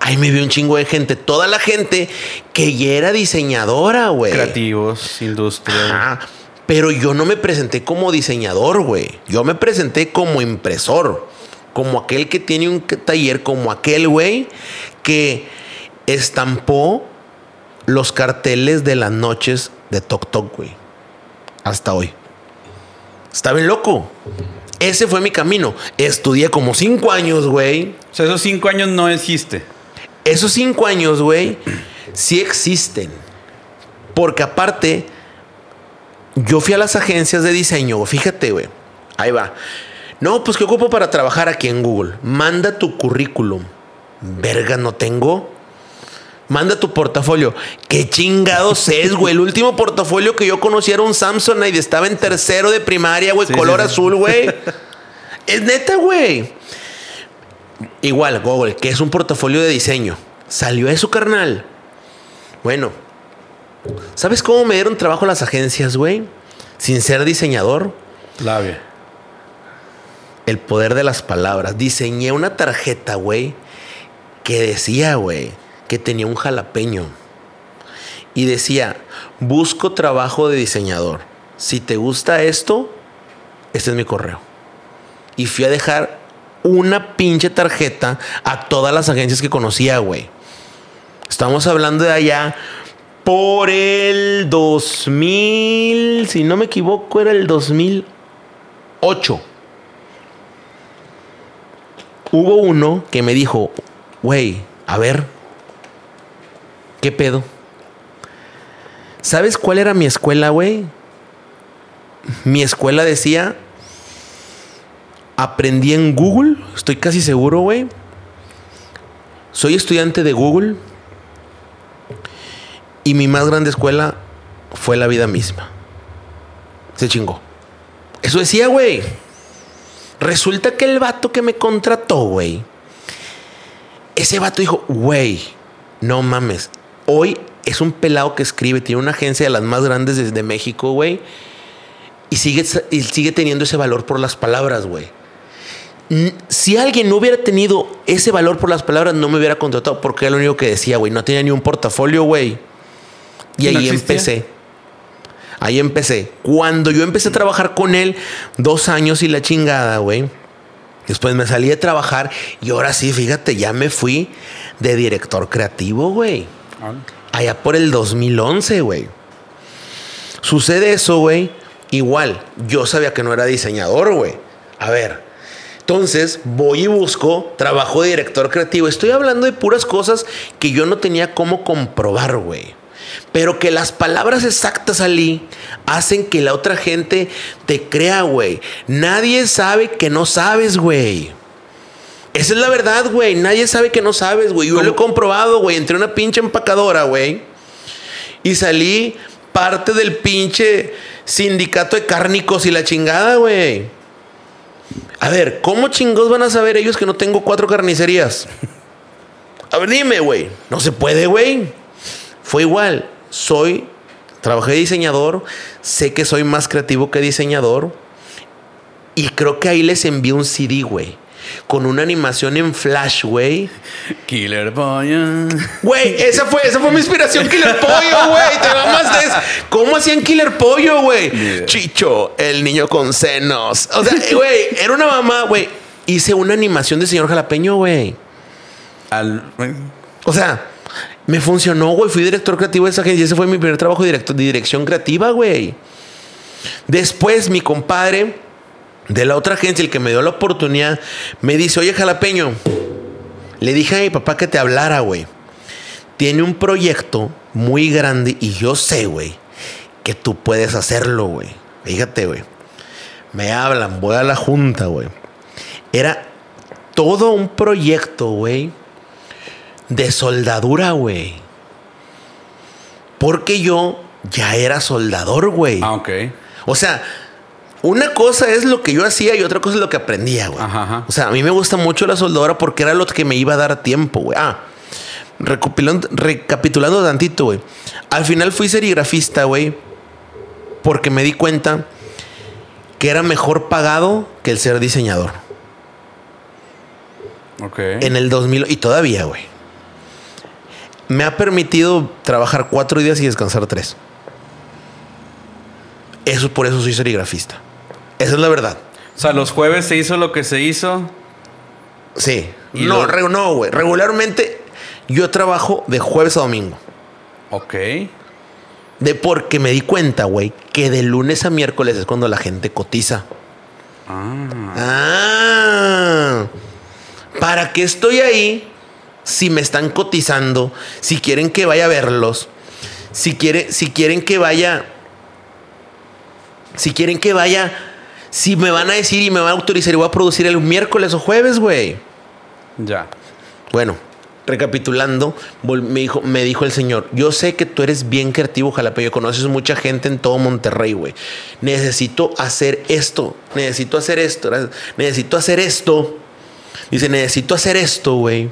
Ahí me vio un chingo de gente. Toda la gente que ya era diseñadora, güey. Creativos, industria. Ajá. Pero yo no me presenté como diseñador, güey. Yo me presenté como impresor. Como aquel que tiene un taller, como aquel, güey, que estampó los carteles de las noches de Tok Tok, güey. Hasta hoy. Está bien loco. Ese fue mi camino. Estudié como cinco años, güey. O sea, esos cinco años no hiciste. Esos cinco años, güey, sí existen. Porque aparte, yo fui a las agencias de diseño, fíjate, güey. Ahí va. No, pues ¿qué ocupo para trabajar aquí en Google? Manda tu currículum. Verga, no tengo. Manda tu portafolio. ¿Qué chingados es, güey? El último portafolio que yo conocí era un Samsonite. Estaba en tercero de primaria, güey. Sí, color sí, sí. azul, güey. es neta, güey. Igual, Google, que es un portafolio de diseño. Salió eso, carnal. Bueno, ¿sabes cómo me dieron trabajo las agencias, güey? Sin ser diseñador. Labia. El poder de las palabras. Diseñé una tarjeta, güey, que decía, güey, que tenía un jalapeño. Y decía, busco trabajo de diseñador. Si te gusta esto, este es mi correo. Y fui a dejar una pinche tarjeta a todas las agencias que conocía, güey. Estamos hablando de allá por el 2000, si no me equivoco, era el 2008 hubo uno que me dijo, güey, a ver, ¿qué pedo? ¿Sabes cuál era mi escuela, güey? Mi escuela decía, aprendí en Google, estoy casi seguro, güey. Soy estudiante de Google y mi más grande escuela fue la vida misma. Se chingó. Eso decía, güey. Resulta que el vato que me contrató, güey. Ese vato dijo, güey, no mames. Hoy es un pelado que escribe, tiene una agencia de las más grandes de, de México, güey. Y sigue, y sigue teniendo ese valor por las palabras, güey. Si alguien no hubiera tenido ese valor por las palabras, no me hubiera contratado porque era lo único que decía, güey. No tenía ni un portafolio, güey. Y ¿No ahí existía? empecé. Ahí empecé. Cuando yo empecé a trabajar con él, dos años y la chingada, güey. Después me salí de trabajar y ahora sí, fíjate, ya me fui de director creativo, güey. Allá por el 2011, güey. Sucede eso, güey. Igual, yo sabía que no era diseñador, güey. A ver. Entonces voy y busco trabajo de director creativo. Estoy hablando de puras cosas que yo no tenía cómo comprobar, güey. Pero que las palabras exactas allí hacen que la otra gente te crea, güey. Nadie sabe que no sabes, güey. Esa es la verdad, güey. Nadie sabe que no sabes, güey. Yo lo he comprobado, güey. Entré una pinche empacadora, güey. Y salí parte del pinche sindicato de cárnicos y la chingada, güey. A ver, ¿cómo chingados van a saber ellos que no tengo cuatro carnicerías? A ver, dime, güey. No se puede, güey. Fue igual. Soy, trabajé diseñador. Sé que soy más creativo que diseñador. Y creo que ahí les envié un CD, güey. Con una animación en flash, güey. Killer Pollo. Güey, esa fue, esa fue mi inspiración, Killer Pollo, güey. Te mamas de eso. ¿Cómo hacían Killer Pollo, güey? Chicho, el niño con senos. O sea, güey, era una mamá, güey. Hice una animación de señor jalapeño, güey. Al... O sea, me funcionó, güey. Fui director creativo de esa agencia. Ese fue mi primer trabajo de, director, de dirección creativa, güey. Después, mi compadre de la otra agencia, el que me dio la oportunidad, me dice, oye, jalapeño, le dije a mi papá que te hablara, güey. Tiene un proyecto muy grande y yo sé, güey, que tú puedes hacerlo, güey. Fíjate, güey. Me hablan, voy a la junta, güey. Era todo un proyecto, güey, de soldadura, güey. Porque yo ya era soldador, güey. Ah, ok. O sea, una cosa es lo que yo hacía y otra cosa es lo que aprendía, güey. Ajá, ajá. O sea, a mí me gusta mucho la soldadora porque era lo que me iba a dar tiempo, güey. Ah, recapitulando tantito, güey. Al final fui serigrafista, güey, porque me di cuenta que era mejor pagado que el ser diseñador. Ok. En el 2000 y todavía, güey. Me ha permitido trabajar cuatro días y descansar tres. Eso por eso soy serigrafista. Esa es la verdad. O sea, los jueves se hizo lo que se hizo. Sí. Y no, no, güey. Regularmente yo trabajo de jueves a domingo. Ok. De porque me di cuenta, güey, que de lunes a miércoles es cuando la gente cotiza. Ah. Ah. ¿Para qué estoy ahí? si me están cotizando, si quieren que vaya a verlos, si, quiere, si quieren que vaya, si quieren que vaya, si me van a decir y me van a autorizar y voy a producir el miércoles o jueves, güey. Ya. Bueno, recapitulando, me dijo, me dijo el señor, yo sé que tú eres bien creativo, jalapeño, conoces mucha gente en todo Monterrey, güey. Necesito hacer esto, necesito hacer esto, necesito hacer esto. Dice, necesito hacer esto, güey.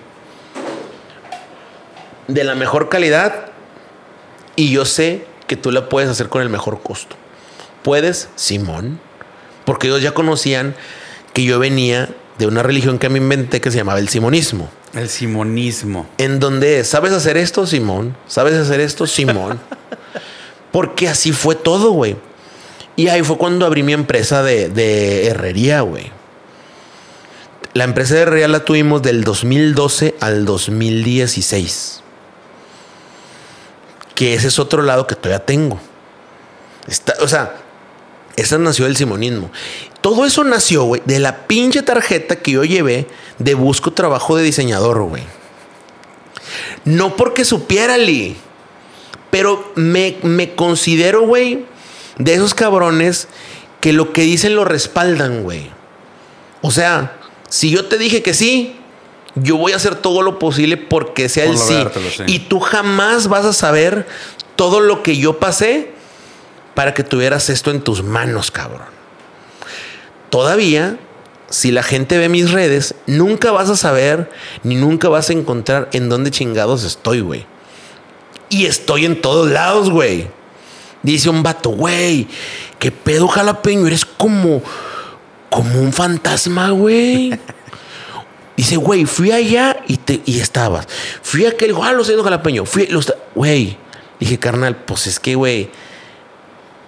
De la mejor calidad y yo sé que tú la puedes hacer con el mejor costo. ¿Puedes? Simón. Porque ellos ya conocían que yo venía de una religión que me inventé que se llamaba el simonismo. El simonismo. En donde, ¿sabes hacer esto, Simón? ¿Sabes hacer esto, Simón? Porque así fue todo, güey. Y ahí fue cuando abrí mi empresa de, de herrería, güey. La empresa de herrería la tuvimos del 2012 al 2016. Que ese es otro lado que todavía tengo. Está, o sea, esa nació del simonismo. Todo eso nació, güey, de la pinche tarjeta que yo llevé de busco trabajo de diseñador, güey. No porque supiera, Lee. Pero me, me considero, güey, de esos cabrones que lo que dicen lo respaldan, güey. O sea, si yo te dije que sí, yo voy a hacer todo lo posible porque sea Por el sí. Y tú jamás vas a saber todo lo que yo pasé para que tuvieras esto en tus manos, cabrón. Todavía, si la gente ve mis redes, nunca vas a saber ni nunca vas a encontrar en dónde chingados estoy, güey. Y estoy en todos lados, güey. Dice un vato, güey, qué pedo jalapeño, eres como, como un fantasma, güey. Dice, güey, fui allá y, te, y estabas. Fui a aquel, ah, lo sé, jalapeño. Fui, güey. Dije, carnal, pues es que, güey,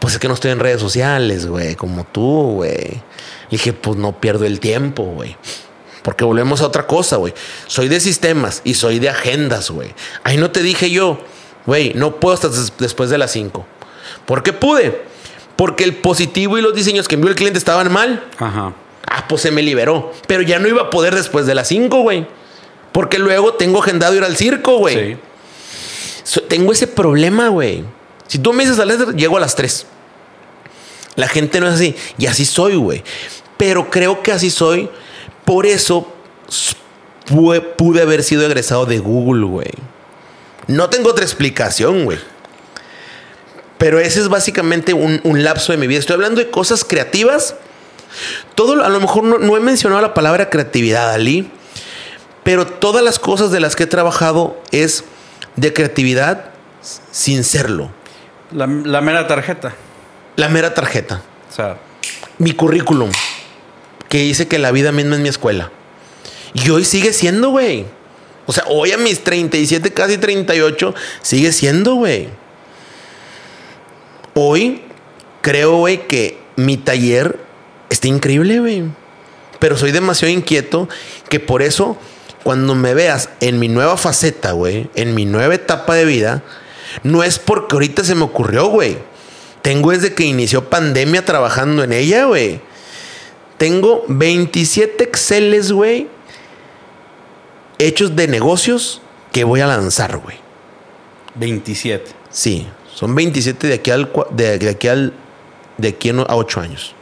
pues es que no estoy en redes sociales, güey, como tú, güey. Dije, pues no pierdo el tiempo, güey. Porque volvemos a otra cosa, güey. Soy de sistemas y soy de agendas, güey. Ahí no te dije yo, güey, no puedo hasta des- después de las 5. ¿Por qué pude? Porque el positivo y los diseños que envió el cliente estaban mal. Ajá. Ah, pues se me liberó. Pero ya no iba a poder después de las 5, güey. Porque luego tengo agendado ir al circo, güey. Sí. So- tengo ese problema, güey. Si tú me dices a las llego a las 3. La gente no es así. Y así soy, güey. Pero creo que así soy. Por eso pude haber sido egresado de Google, güey. No tengo otra explicación, güey. Pero ese es básicamente un, lapso de mi vida. Estoy hablando de cosas creativas. Todo, a lo mejor no, no he mencionado la palabra creatividad, Ali. Pero todas las cosas de las que he trabajado es de creatividad sin serlo. La, la mera tarjeta. La mera tarjeta. O sea, Mi currículum. Que dice que la vida misma es mi escuela. Y hoy sigue siendo, güey. O sea, hoy a mis 37, casi 38, sigue siendo, güey. Hoy creo, güey, que mi taller está increíble, güey. Pero soy demasiado inquieto que por eso, cuando me veas en mi nueva faceta, güey, en mi nueva etapa de vida, no es porque ahorita se me ocurrió, güey. Tengo desde que inició pandemia trabajando en ella, güey. Tengo 27 Exceles, güey, hechos de negocios que voy a lanzar, güey. 27. Sí, son 27 de aquí al de, de aquí al de aquí a 8 años.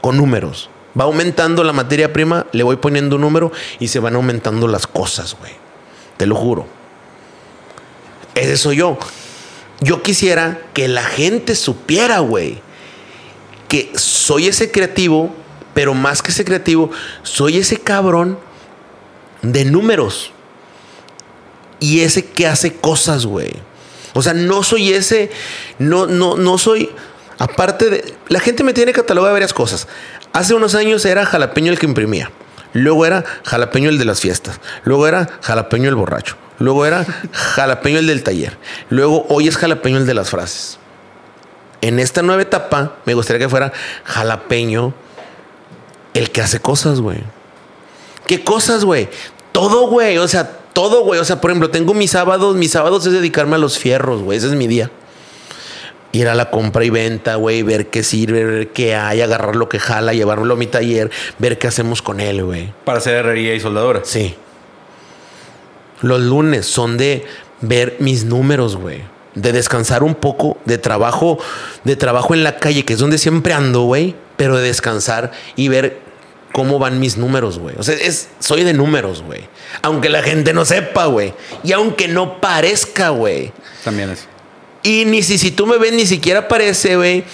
Con números. Va aumentando la materia prima, le voy poniendo un número y se van aumentando las cosas, güey. Te lo juro. Ese soy yo. Yo quisiera que la gente supiera, güey, que soy ese creativo, pero más que ese creativo, soy ese cabrón de números y ese que hace cosas, güey. O sea, no soy ese, no, no, no soy, aparte de, la gente me tiene catalogado de varias cosas. Hace unos años era jalapeño el que imprimía. Luego era jalapeño el de las fiestas. Luego era jalapeño el borracho. Luego era jalapeño el del taller. Luego hoy es jalapeño el de las frases. En esta nueva etapa me gustaría que fuera jalapeño el que hace cosas, güey. ¿Qué cosas, güey? Todo, güey. O sea, todo, güey. O sea, por ejemplo, tengo mis sábados. Mis sábados es dedicarme a los fierros, güey. Ese es mi día. Ir a la compra y venta, güey. Ver qué sirve, ver qué hay, agarrar lo que jala, llevarlo a mi taller, ver qué hacemos con él, güey. Para hacer herrería y soldadura. Sí. Los lunes son de ver mis números, güey. De descansar un poco de trabajo, de trabajo en la calle, que es donde siempre ando, güey. Pero de descansar y ver cómo van mis números, güey. O sea, es, soy de números, güey. Aunque la gente no sepa, güey. Y aunque no parezca, güey. También es. Y ni si, si tú me ves, ni siquiera parece, güey,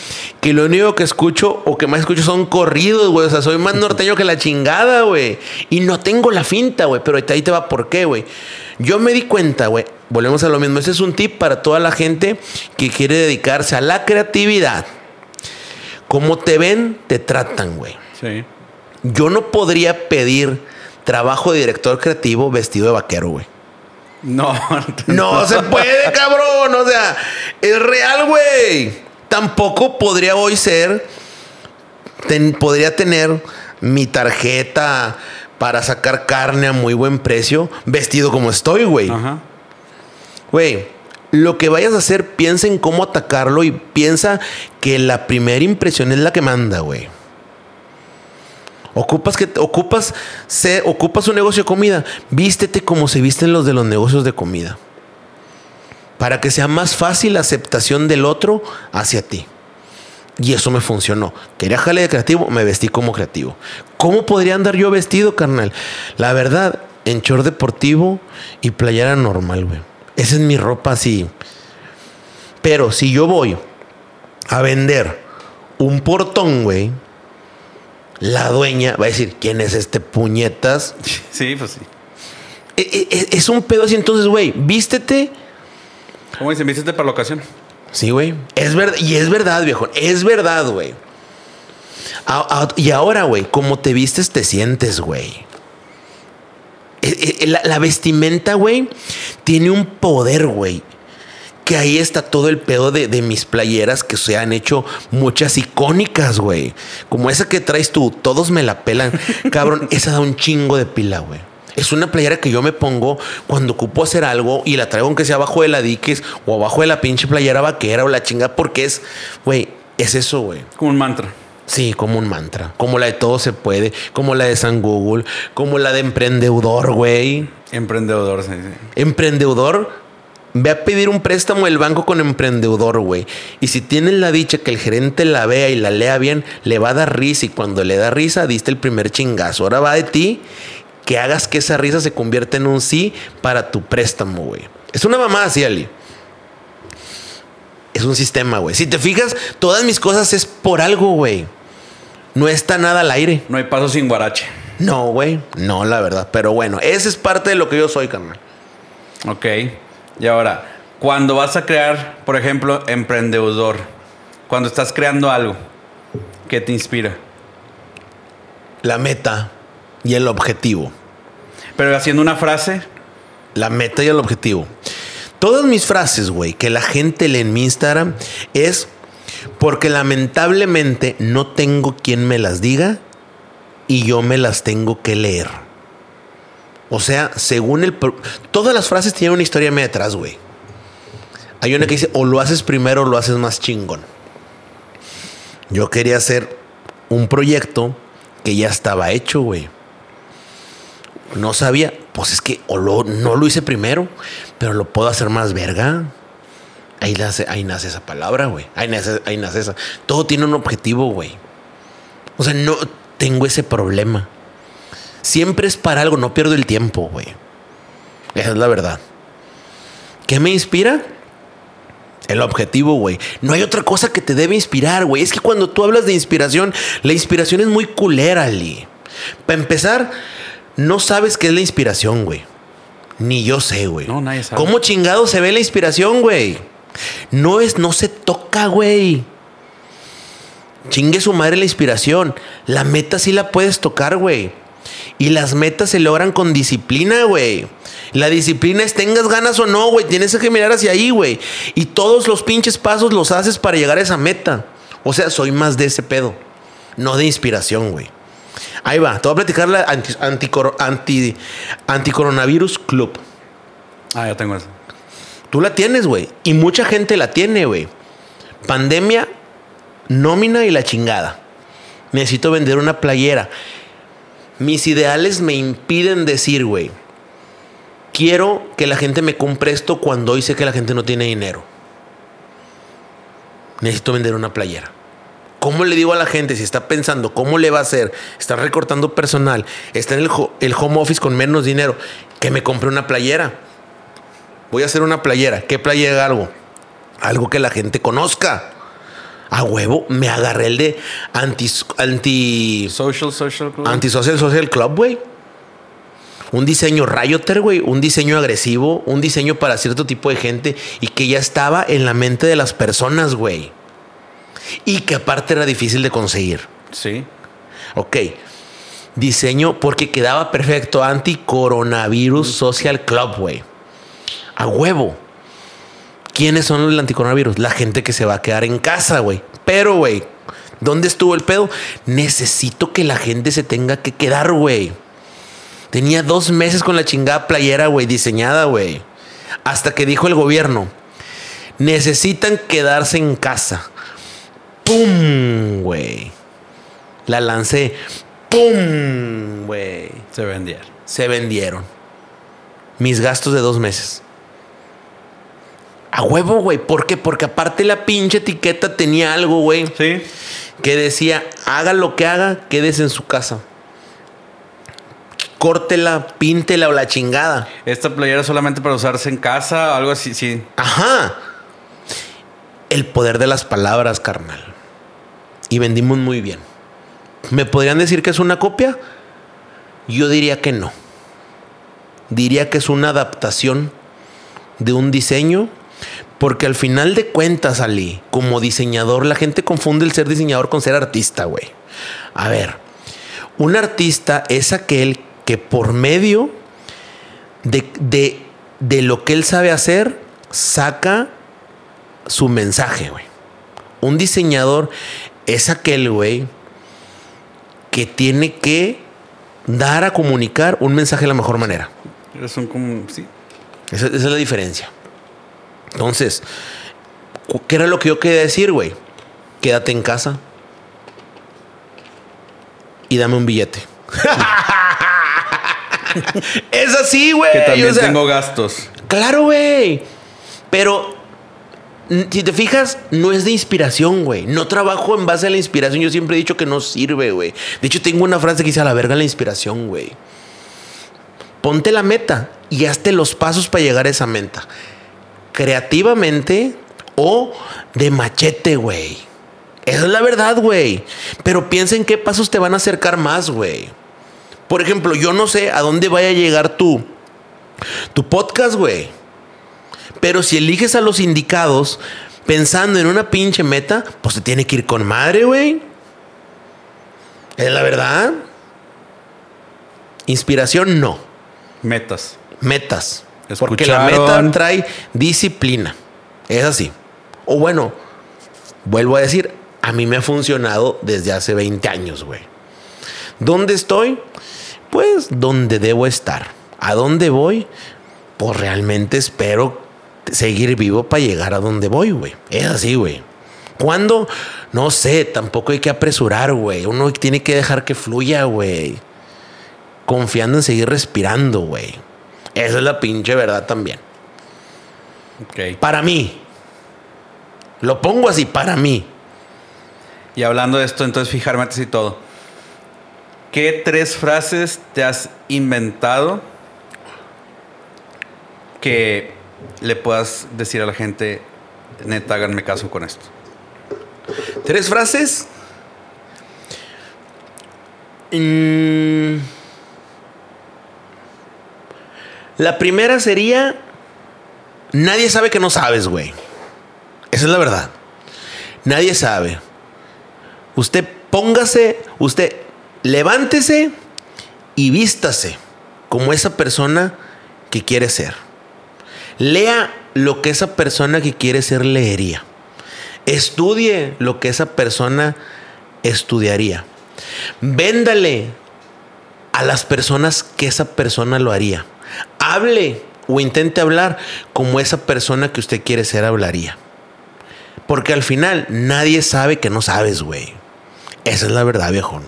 que lo único que escucho o que más escucho son corridos, güey. O sea, soy más norteño que la chingada, güey. Y no tengo la finta, güey. Pero ahí te va por qué, güey. Yo me di cuenta, güey. Volvemos a lo mismo. Ese es un tip para toda la gente que quiere dedicarse a la creatividad. Como te ven, te tratan, güey. Sí. Yo no podría pedir trabajo de director creativo vestido de vaquero, güey. No. No se puede, cabrón. O sea, es real, güey. Tampoco podría hoy ser. ten- podría tener mi tarjeta para sacar carne a muy buen precio vestido como estoy, güey. Ajá. Güey, lo que vayas a hacer, piensa en cómo atacarlo y piensa que la primera impresión es la que manda, güey. Ocupas que ocupas se ocupas un negocio de comida, vístete como se visten los de los negocios de comida. Para que sea más fácil la aceptación del otro hacia ti. Y eso me funcionó. Quería jale de creativo, me vestí como creativo. ¿Cómo podría andar yo vestido, carnal? La verdad, en short deportivo y playera normal, güey. Esa es mi ropa así. Pero si yo voy a vender un portón, güey, la dueña va a decir, ¿quién es este puñetas? Sí, pues sí. E- e- Es un pedo así, entonces, güey, vístete. ¿Cómo dicen? ¿Viste para la ocasión? Sí, güey. Es verdad. Y es verdad, viejo. Es verdad, güey. Y ahora, güey, como te vistes, te sientes, güey. E- e- La, la vestimenta, güey, tiene un poder, güey. Que ahí está todo el pedo de, de mis playeras que se han hecho muchas icónicas, güey. Como esa que traes tú, todos me la pelan. Cabrón, esa da un chingo de pila, güey. Es una playera que yo me pongo cuando ocupo hacer algo y la traigo aunque sea abajo de la diques o abajo de la pinche playera vaquera o la chinga porque es, güey, es eso, güey. Como un mantra. Sí, como un mantra. Como la de todo se puede, como la de San Google, como la de emprendedor, güey. Emprendedor, sí, sí. Emprendedor, ve a pedir un préstamo del banco con emprendedor, güey. Y si tienes la dicha que el gerente la vea y la lea bien, le va a dar risa. Y cuando le da risa, diste el primer chingazo. Ahora va de ti que hagas que esa risa se convierta en un sí para tu préstamo, güey. Es una mamá así, Ali. Es un sistema, güey. Si te fijas, todas mis cosas es por algo, güey. No está nada al aire. No hay paso sin guarache. No, güey. No, la verdad. Pero bueno, esa es parte de lo que yo soy, carnal. Ok. Y ahora, cuando vas a crear, por ejemplo, emprendedor, cuando estás creando algo, ¿qué te inspira? La meta y el objetivo. Pero haciendo una frase, La meta y el objetivo. Todas mis frases, güey, que la gente lee en mi Instagram es porque lamentablemente no tengo quien me las diga y yo me las tengo que leer. O sea, según el... Todas las frases tienen una historia media atrás, güey. Hay una que dice, o lo haces primero o lo haces más chingón. Yo quería hacer un proyecto que ya estaba hecho, güey. No sabía, pues es que o lo- no lo hice primero, pero lo puedo hacer más verga. Ahí nace, ahí nace esa palabra, güey. Ahí nace, ahí nace esa. Todo tiene un objetivo, güey. O sea, no tengo ese problema. Siempre es para algo, no pierdo el tiempo, güey. Esa es la verdad. ¿Qué me inspira? El objetivo, güey. No hay otra cosa que te debe inspirar, güey. Es que cuando tú hablas de inspiración, la inspiración es muy culera, Lee. Para empezar, no sabes qué es la inspiración, güey. Ni yo sé, güey. No, nadie sabe. ¿Cómo chingado se ve la inspiración, güey? No es, no se toca, güey. Chingue su madre la inspiración. La meta sí la puedes tocar, güey. Y las metas se logran con disciplina, güey. La disciplina es tengas ganas o no, güey. Tienes que mirar hacia ahí, güey. Y todos los pinches pasos los haces para llegar a esa meta. O sea, soy más de ese pedo. No de inspiración, güey. Ahí va. Te voy a platicar la anti, anti- anticoronavirus club. ah, ya tengo eso. Tú la tienes, güey. Y mucha gente la tiene, güey. Pandemia, nómina y la chingada. Necesito vender una playera. Mis ideales me impiden decir, güey, quiero que la gente me compre esto cuando hoy sé que la gente no tiene dinero. Necesito vender una playera. ¿Cómo le digo a la gente si está pensando cómo le va a hacer? Está recortando personal, está en el, el home office con menos dinero, que me compre una playera. Voy a hacer una playera. ¿Qué playera algo? Algo que la gente conozca. A huevo, me agarré el de anti. anti Social, social club. Antisocial Social Club, güey. Un diseño rayoter, güey. Un diseño agresivo. Un diseño para cierto tipo de gente. Y que ya estaba en la mente de las personas, güey. Y que aparte era difícil de conseguir. Sí. Ok. Diseño porque quedaba perfecto. Anti-coronavirus Social Club, güey. A huevo. ¿Quiénes son los del anticoronavirus? La gente que se va a quedar en casa, güey. Pero, güey, ¿dónde estuvo el pedo? Necesito que la gente se tenga que quedar, güey. Tenía dos meses con la chingada playera, güey, diseñada, güey. Hasta que dijo el gobierno, necesitan quedarse en casa. ¡Pum! Güey. La lancé. ¡Pum! Güey. Se vendieron. Se vendieron. Mis gastos de dos meses. A huevo, güey. ¿Por qué? Porque aparte la pinche etiqueta tenía algo, güey. Sí. Que decía, haga lo que haga, quédese en su casa. Córtela, píntela o la chingada. Esta playera solamente para usarse en casa, algo así, sí. Ajá. El poder de las palabras, carnal. Y vendimos muy bien. ¿Me podrían decir que es una copia? Yo diría que no. Diría que es una adaptación de un diseño. Porque al final de cuentas, Ali, como diseñador, la gente confunde el ser diseñador con ser artista, güey. A ver, un artista es aquel que por medio de, de, de lo que él sabe hacer, saca su mensaje, güey. Un diseñador es aquel, güey, que tiene que dar a comunicar un mensaje de la mejor manera. Son como, sí. Esa, esa es la diferencia. Entonces, ¿qué era lo que yo quería decir, güey? Quédate en casa y dame un billete. es así, güey. Que también o sea, tengo gastos. Claro, güey. Pero si te fijas, no es de inspiración, güey. No trabajo en base a la inspiración. Yo siempre he dicho que no sirve, güey. De hecho, tengo una frase que dice a la verga la inspiración, güey. Ponte la meta y hazte los pasos para llegar a esa meta. Creativamente o de machete, güey. Esa es la verdad, güey. Pero piensa en qué pasos te van a acercar más, güey. Por ejemplo, yo no sé a dónde vaya a llegar tú tu podcast, güey. Pero si eliges a los indicados pensando en una pinche meta, pues te tiene que ir con madre, güey. Es la verdad. Inspiración, no. Metas. Metas. Porque la meta trae disciplina. Es así. O bueno, vuelvo a decir, a mí me ha funcionado desde hace 20 años, güey. ¿Dónde estoy? Pues donde debo estar. ¿A dónde voy? Pues realmente espero seguir vivo para llegar a donde voy, güey. Es así, güey. ¿Cuándo? No sé, tampoco hay que apresurar, güey. Uno tiene que dejar que fluya, güey. Confiando en seguir respirando, güey. Esa es la pinche verdad también. Ok. Para mí. Lo pongo así, para mí. Y hablando de esto, entonces fijar metas y todo. ¿Qué tres frases te has inventado que le puedas decir a la gente, neta, háganme caso con esto? Tres frases. Mm. La primera sería, nadie sabe que no sabes, güey. Esa es la verdad. Nadie sabe. Usted póngase, usted levántese y vístase como esa persona que quiere ser. Lea lo que esa persona que quiere ser leería. Estudie lo que esa persona estudiaría. Véndale a las personas que esa persona lo haría. Hable o intente hablar como esa persona que usted quiere ser hablaría. Porque al final nadie sabe que no sabes, güey. Esa es la verdad, viejón.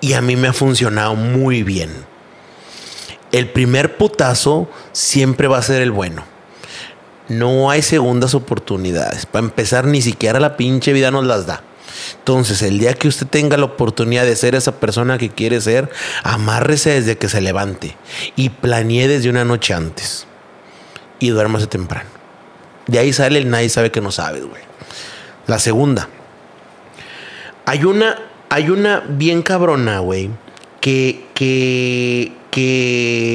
Y a mí me ha funcionado muy bien. el primer putazo siempre va a ser el bueno. No hay segundas oportunidades. Para empezar, ni siquiera la pinche vida nos las da. Entonces, el día que usted tenga la oportunidad de ser esa persona que quiere ser, amárrese desde que se levante y planee desde una noche antes. Y duérmase temprano. De ahí sale el nadie sabe que no sabe, güey. La segunda. Hay una, hay una bien cabrona, güey, que, que, que,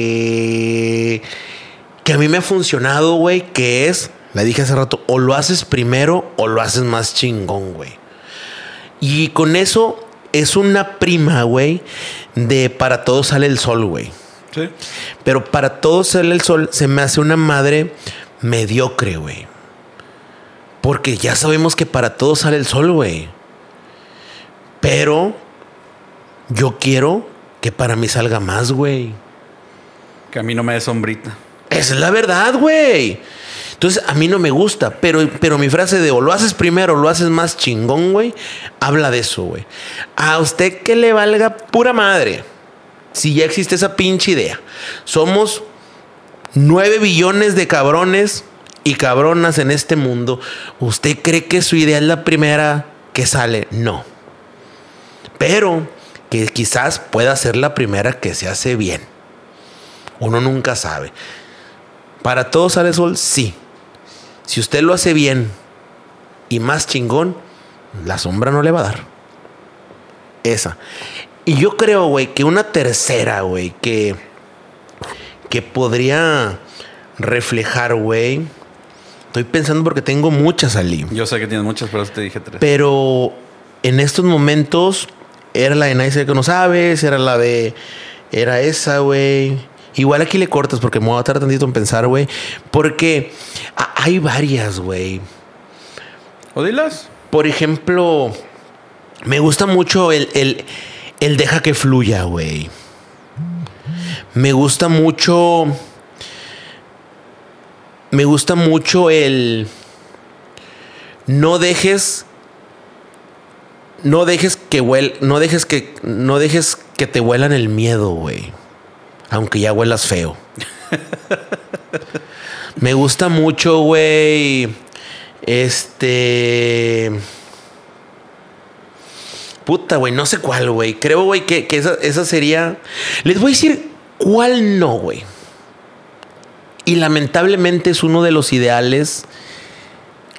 que a mí me ha funcionado, güey, que es, la dije hace rato, o lo haces primero o lo haces más chingón, güey. Y con eso es una prima, güey, de para todos sale el sol, güey. Sí. Pero para todos sale el sol se me hace una madre mediocre, güey. Porque ya sabemos que para todos sale el sol, güey. Pero yo quiero que para mí salga más, güey. Que a mí no me dé sombrita. Esa es la verdad, güey. Entonces, a mí no me gusta, pero, pero mi frase de o lo haces primero o lo haces más chingón, güey, habla de eso, güey. A usted que le valga pura madre. Si ya existe esa pinche idea. Somos nueve billones de cabrones y cabronas en este mundo. ¿Usted cree que su idea es la primera que sale? No. Pero que quizás pueda ser la primera que se hace bien. Uno nunca sabe. Para todos sale sol, sí. Si usted lo hace bien y más chingón, la sombra no le va a dar. Esa. Y yo creo, güey, que una tercera, güey, que, que podría reflejar, güey. Estoy pensando porque tengo muchas ali. Yo sé que tienes muchas, pero te dije tres. Pero en estos momentos era la de sabe que no sabes, era la de. Era esa, güey. Igual aquí le cortas porque me voy a tardar tantito en pensar, güey. Porque hay varias, güey. ¿O dilas? Por ejemplo, me gusta mucho el, el, el deja que fluya, güey. Me gusta mucho. Me gusta mucho el. No dejes. No dejes que huel, no dejes que no dejes que te huelan el miedo, güey aunque ya huelas feo. Me gusta mucho, güey. Este. Puta, güey, no sé cuál, güey. Creo, güey, que, esa, esa, sería. Les voy a decir cuál no, güey. Y lamentablemente es uno de los ideales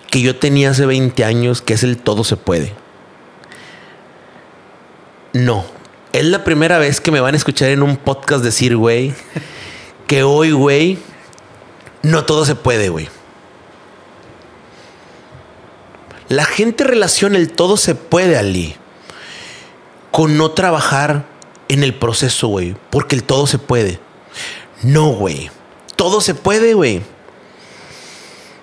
que yo tenía hace 20 años, que es el todo se puede. No, es la primera vez que me van a escuchar en un podcast decir, güey, que hoy, güey, no todo se puede, güey. La gente relaciona el todo se puede, Ali, con no trabajar en el proceso, güey, porque el todo se puede. No, güey. Todo se puede, güey.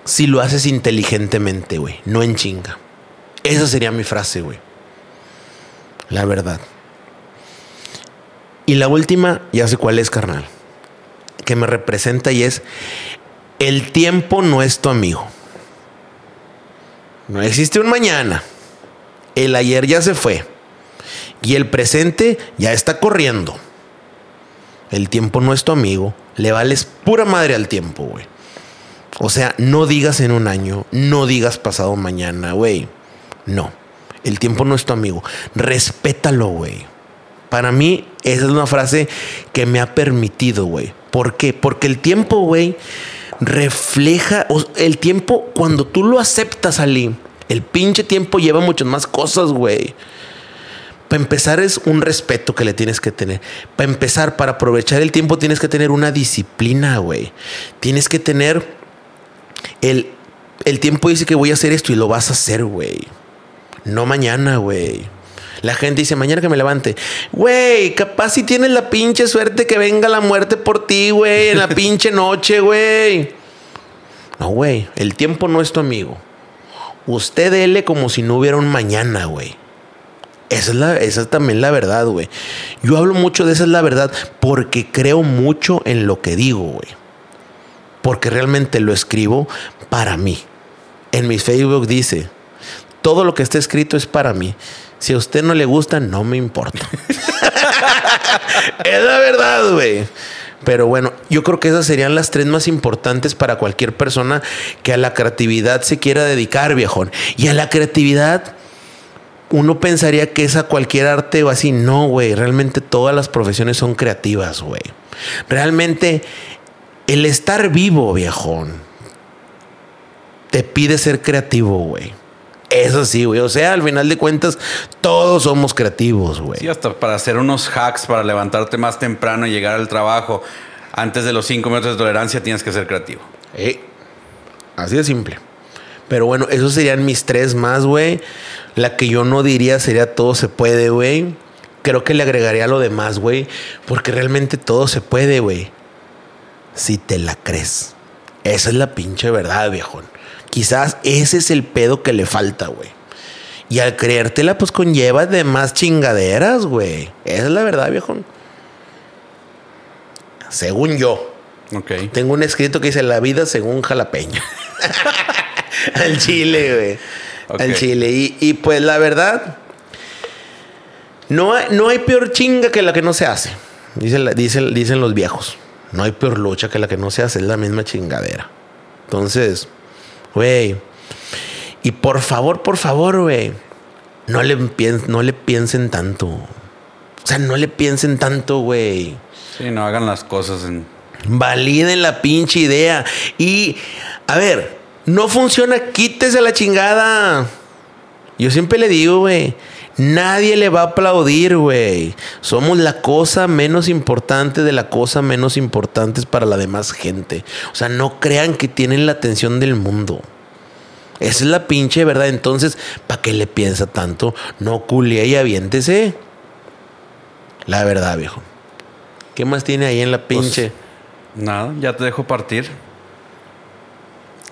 Si lo haces inteligentemente, güey, no en chinga. Esa sería mi frase, güey. La verdad. Y la última, ya sé cuál es, carnal. Que me representa y es, el tiempo no es tu amigo. No existe un mañana. El ayer ya se fue. Y el presente ya está corriendo. El tiempo no es tu amigo. Le vales pura madre al tiempo, güey. O sea, no digas en un año, no digas pasado mañana, güey. No. El tiempo no es tu amigo. Respétalo, güey. Para mí, esa es una frase que me ha permitido, güey. ¿Por qué? Porque el tiempo, güey, refleja. El tiempo, cuando tú lo aceptas, Ali, el pinche tiempo lleva muchas más cosas, güey. Para empezar es un respeto que le tienes que tener. Para empezar, para aprovechar el tiempo tienes que tener una disciplina, güey. Tienes que tener el, el tiempo dice que voy a hacer esto y lo vas a hacer, güey. No mañana, güey. La gente dice, mañana que me levante. Güey, capaz si tienes la pinche suerte que venga la muerte por ti, güey, en la pinche noche, güey. No, güey, el tiempo no es tu amigo. Usted dele como si no hubiera un mañana, güey. Esa es, la, esa es también la verdad, güey. Yo hablo mucho de esa es la verdad porque creo mucho en lo que digo, güey. Porque realmente lo escribo para mí. En mi Facebook dice, todo lo que está escrito es para mí. Si a usted no le gusta, no me importa. es la verdad, güey. Pero bueno, yo creo que esas serían las tres más importantes para cualquier persona que a la creatividad se quiera dedicar, viejón. Y a la creatividad, uno pensaría que es a cualquier arte o así. No, güey. Realmente todas las profesiones son creativas, güey. Realmente el estar vivo, viejón, te pide ser creativo, güey. Eso sí, güey. O sea, al final de cuentas, todos somos creativos, güey. Sí, hasta para hacer unos hacks para levantarte más temprano y llegar al trabajo antes de los cinco minutos de tolerancia, tienes que ser creativo. Eh, así de simple. Pero bueno, esos serían mis tres más, güey. La que yo no diría sería todo se puede, güey. Creo que le agregaría lo demás, güey. Porque realmente todo se puede, güey. Si te la crees. Esa es la pinche verdad, viejón. Quizás ese es el pedo que le falta, güey. Y al creértela, pues conlleva de más chingaderas, güey. Esa es la verdad, viejón. Según yo. Ok. Tengo un escrito que dice la vida según jalapeño. Al chile, güey. Al chile. Y, y, pues la verdad, no hay, no hay peor chinga que la que no se hace. Dicen, dicen, dicen los viejos. No hay peor lucha que la que no se hace. Es la misma chingadera. Entonces, güey. Y por favor, por favor, güey. No le, no le piensen tanto. O sea, no le piensen tanto, güey. Sí, no hagan las cosas en. Validen la pinche idea. Y, a ver, no funciona, quítese la chingada. Yo siempre le digo, güey, nadie le va a aplaudir, güey. Somos la cosa menos importante de la cosa menos importante para la demás gente. O sea, no crean que tienen la atención del mundo. Esa es la pinche verdad. Entonces, ¿para qué le piensa tanto? No culie y aviéntese. La verdad, viejo. ¿Qué más tiene ahí en la pinche? Nada, ya te dejo partir.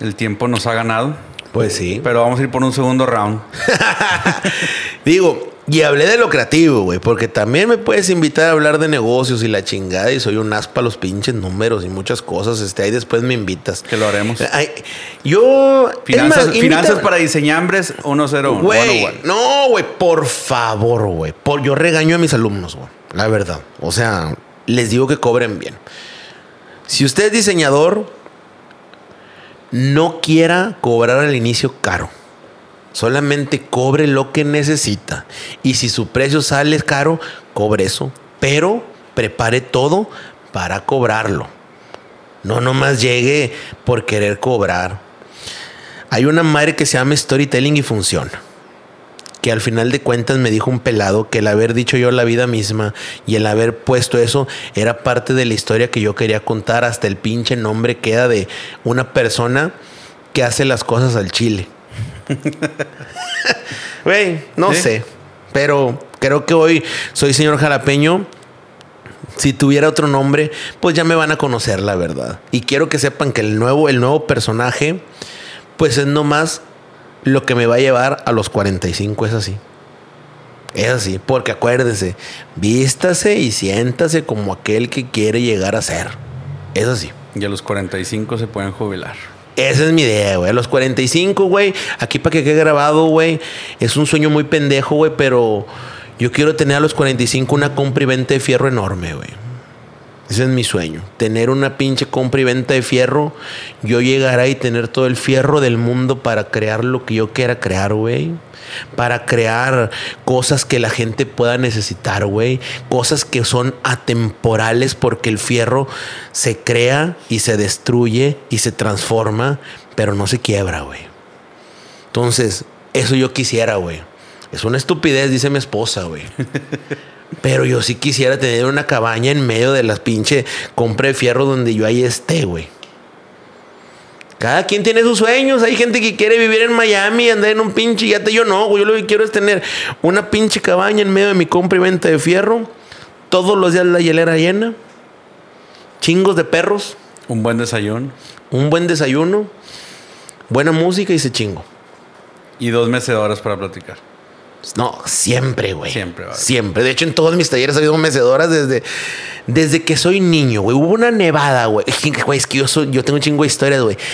El tiempo nos ha ganado. Pues sí. Pero vamos a ir por un segundo round. Digo, y hablé de lo creativo, güey, porque también me puedes invitar a hablar de negocios y la chingada y soy un aspa los pinches números y muchas cosas. Este, ahí después me invitas. Que lo haremos. Ay, yo... Finanzas, más, finanzas invita- para diseñambres 101. Güey, 101. no, güey, por favor, güey. Por, yo regaño a mis alumnos, güey. La verdad. O sea, les digo que cobren bien. Si usted es diseñador, no quiera cobrar al inicio caro. Solamente cobre lo que necesita. Y si su precio sale caro, cobre eso. Pero prepare todo para cobrarlo. No nomás llegue por querer cobrar. Hay una madre que se llama storytelling y funciona. Que al final de cuentas me dijo un pelado que el haber dicho yo la vida misma y el haber puesto eso era parte de la historia que yo quería contar. Hasta el pinche nombre queda de una persona que hace las cosas al chile. Güey, no ¿Sí? sé. Pero creo que hoy soy señor jalapeño. Si tuviera otro nombre, pues ya me van a conocer la verdad. Y quiero que sepan que el nuevo, el nuevo personaje, pues es nomás lo que me va a llevar a los 45, es así. Es así, porque acuérdense, vístase y siéntase como aquel que quiere llegar a ser. Es así. Y a los 45 se pueden jubilar. Esa es mi idea, güey. A los 45, güey. Aquí para que quede grabado, güey. Es un sueño muy pendejo, güey. Pero yo quiero tener a los 45 una compra y venta de fierro enorme, güey. Ese es mi sueño. Tener una pinche compra y venta de fierro. Yo llegar ahí y tener todo el fierro del mundo para crear lo que yo quiera crear, güey. Para crear cosas que la gente pueda necesitar, güey. Cosas que son atemporales porque el fierro se crea y se destruye y se transforma, pero no se quiebra, güey. Entonces, eso yo quisiera, güey. Es una estupidez, dice mi esposa, güey. Pero yo sí quisiera tener una cabaña en medio de las pinche compra de fierro donde yo ahí esté, güey. Cada quien tiene sus sueños. Hay gente que quiere vivir en Miami y andar en un pinche yate. Yo no, güey. Yo lo que quiero es tener una pinche cabaña en medio de mi compra y venta de fierro. Todos los días la hielera llena. Chingos de perros. Un buen desayuno. Un buen desayuno. Buena música y se chingo. Y dos mecedoras para platicar. No, siempre, güey. Siempre, va. Siempre. De hecho, en todos mis talleres ha habido mecedoras desde, desde que soy niño, güey. Hubo una nevada, güey. Güey, es que yo, soy, yo tengo un chingo de historias, güey.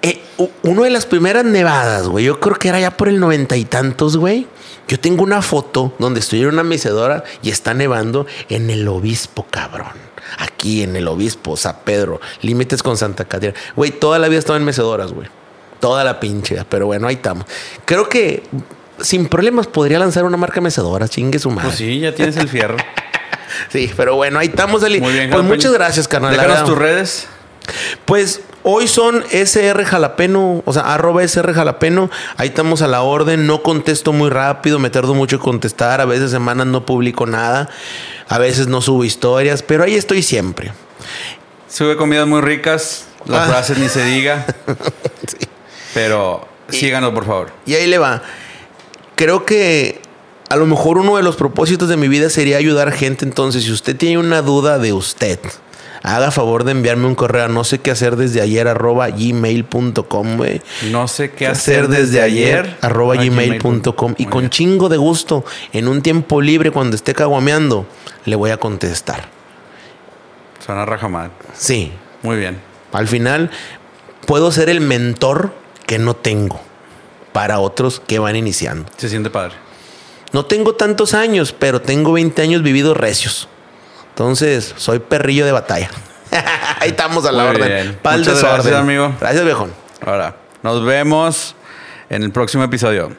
Eh, una de las primeras nevadas, güey. Yo creo que era ya por el noventa y tantos, güey. Yo tengo una foto donde estoy en una mecedora y está nevando en el obispo, cabrón. Aquí en el Obispo, San Pedro, límites con Santa Catarina. Güey, toda la vida estaba en mecedoras, güey. Toda la pinche, pero bueno, ahí estamos. Creo que sin problemas podría lanzar una marca mecedora, chingue su madre. Pues sí, ya tienes el fierro. Sí, pero bueno, ahí estamos, Eli. Muy bien, Pues jalapeño. muchas gracias, carnal. Déjanos tus redes. Pues hoy son SR Jalapeno, o sea, arroba SR Jalapeno. Ahí estamos a la orden. No contesto muy rápido, me tardo mucho en contestar. A veces semanas no publico nada. A veces no subo historias, pero ahí estoy siempre. Sube comidas muy ricas. Las Ah. frases ni se diga. Pero síganos, por favor. Y ahí le va. Creo que a lo mejor uno de los propósitos de mi vida sería ayudar gente. Entonces, si usted tiene una duda de usted, haga favor de enviarme un correo a no sé qué hacer desde ayer arroba gmail.com, güey. No sé qué hacer desde ayer. arroba Ah, gmail.com y Muy con chingo de gusto en un tiempo libre cuando esté caguameando le voy a contestar Suena rajamad. sí Muy bien. al final puedo ser el mentor que no tengo para otros que van iniciando Se siente padre. no tengo tantos años pero tengo 20 años vividos recios entonces soy perrillo de batalla ahí estamos a la Muy orden. Pa'l Muchas desorden. gracias, amigo. gracias viejón Ahora, nos vemos en el próximo episodio.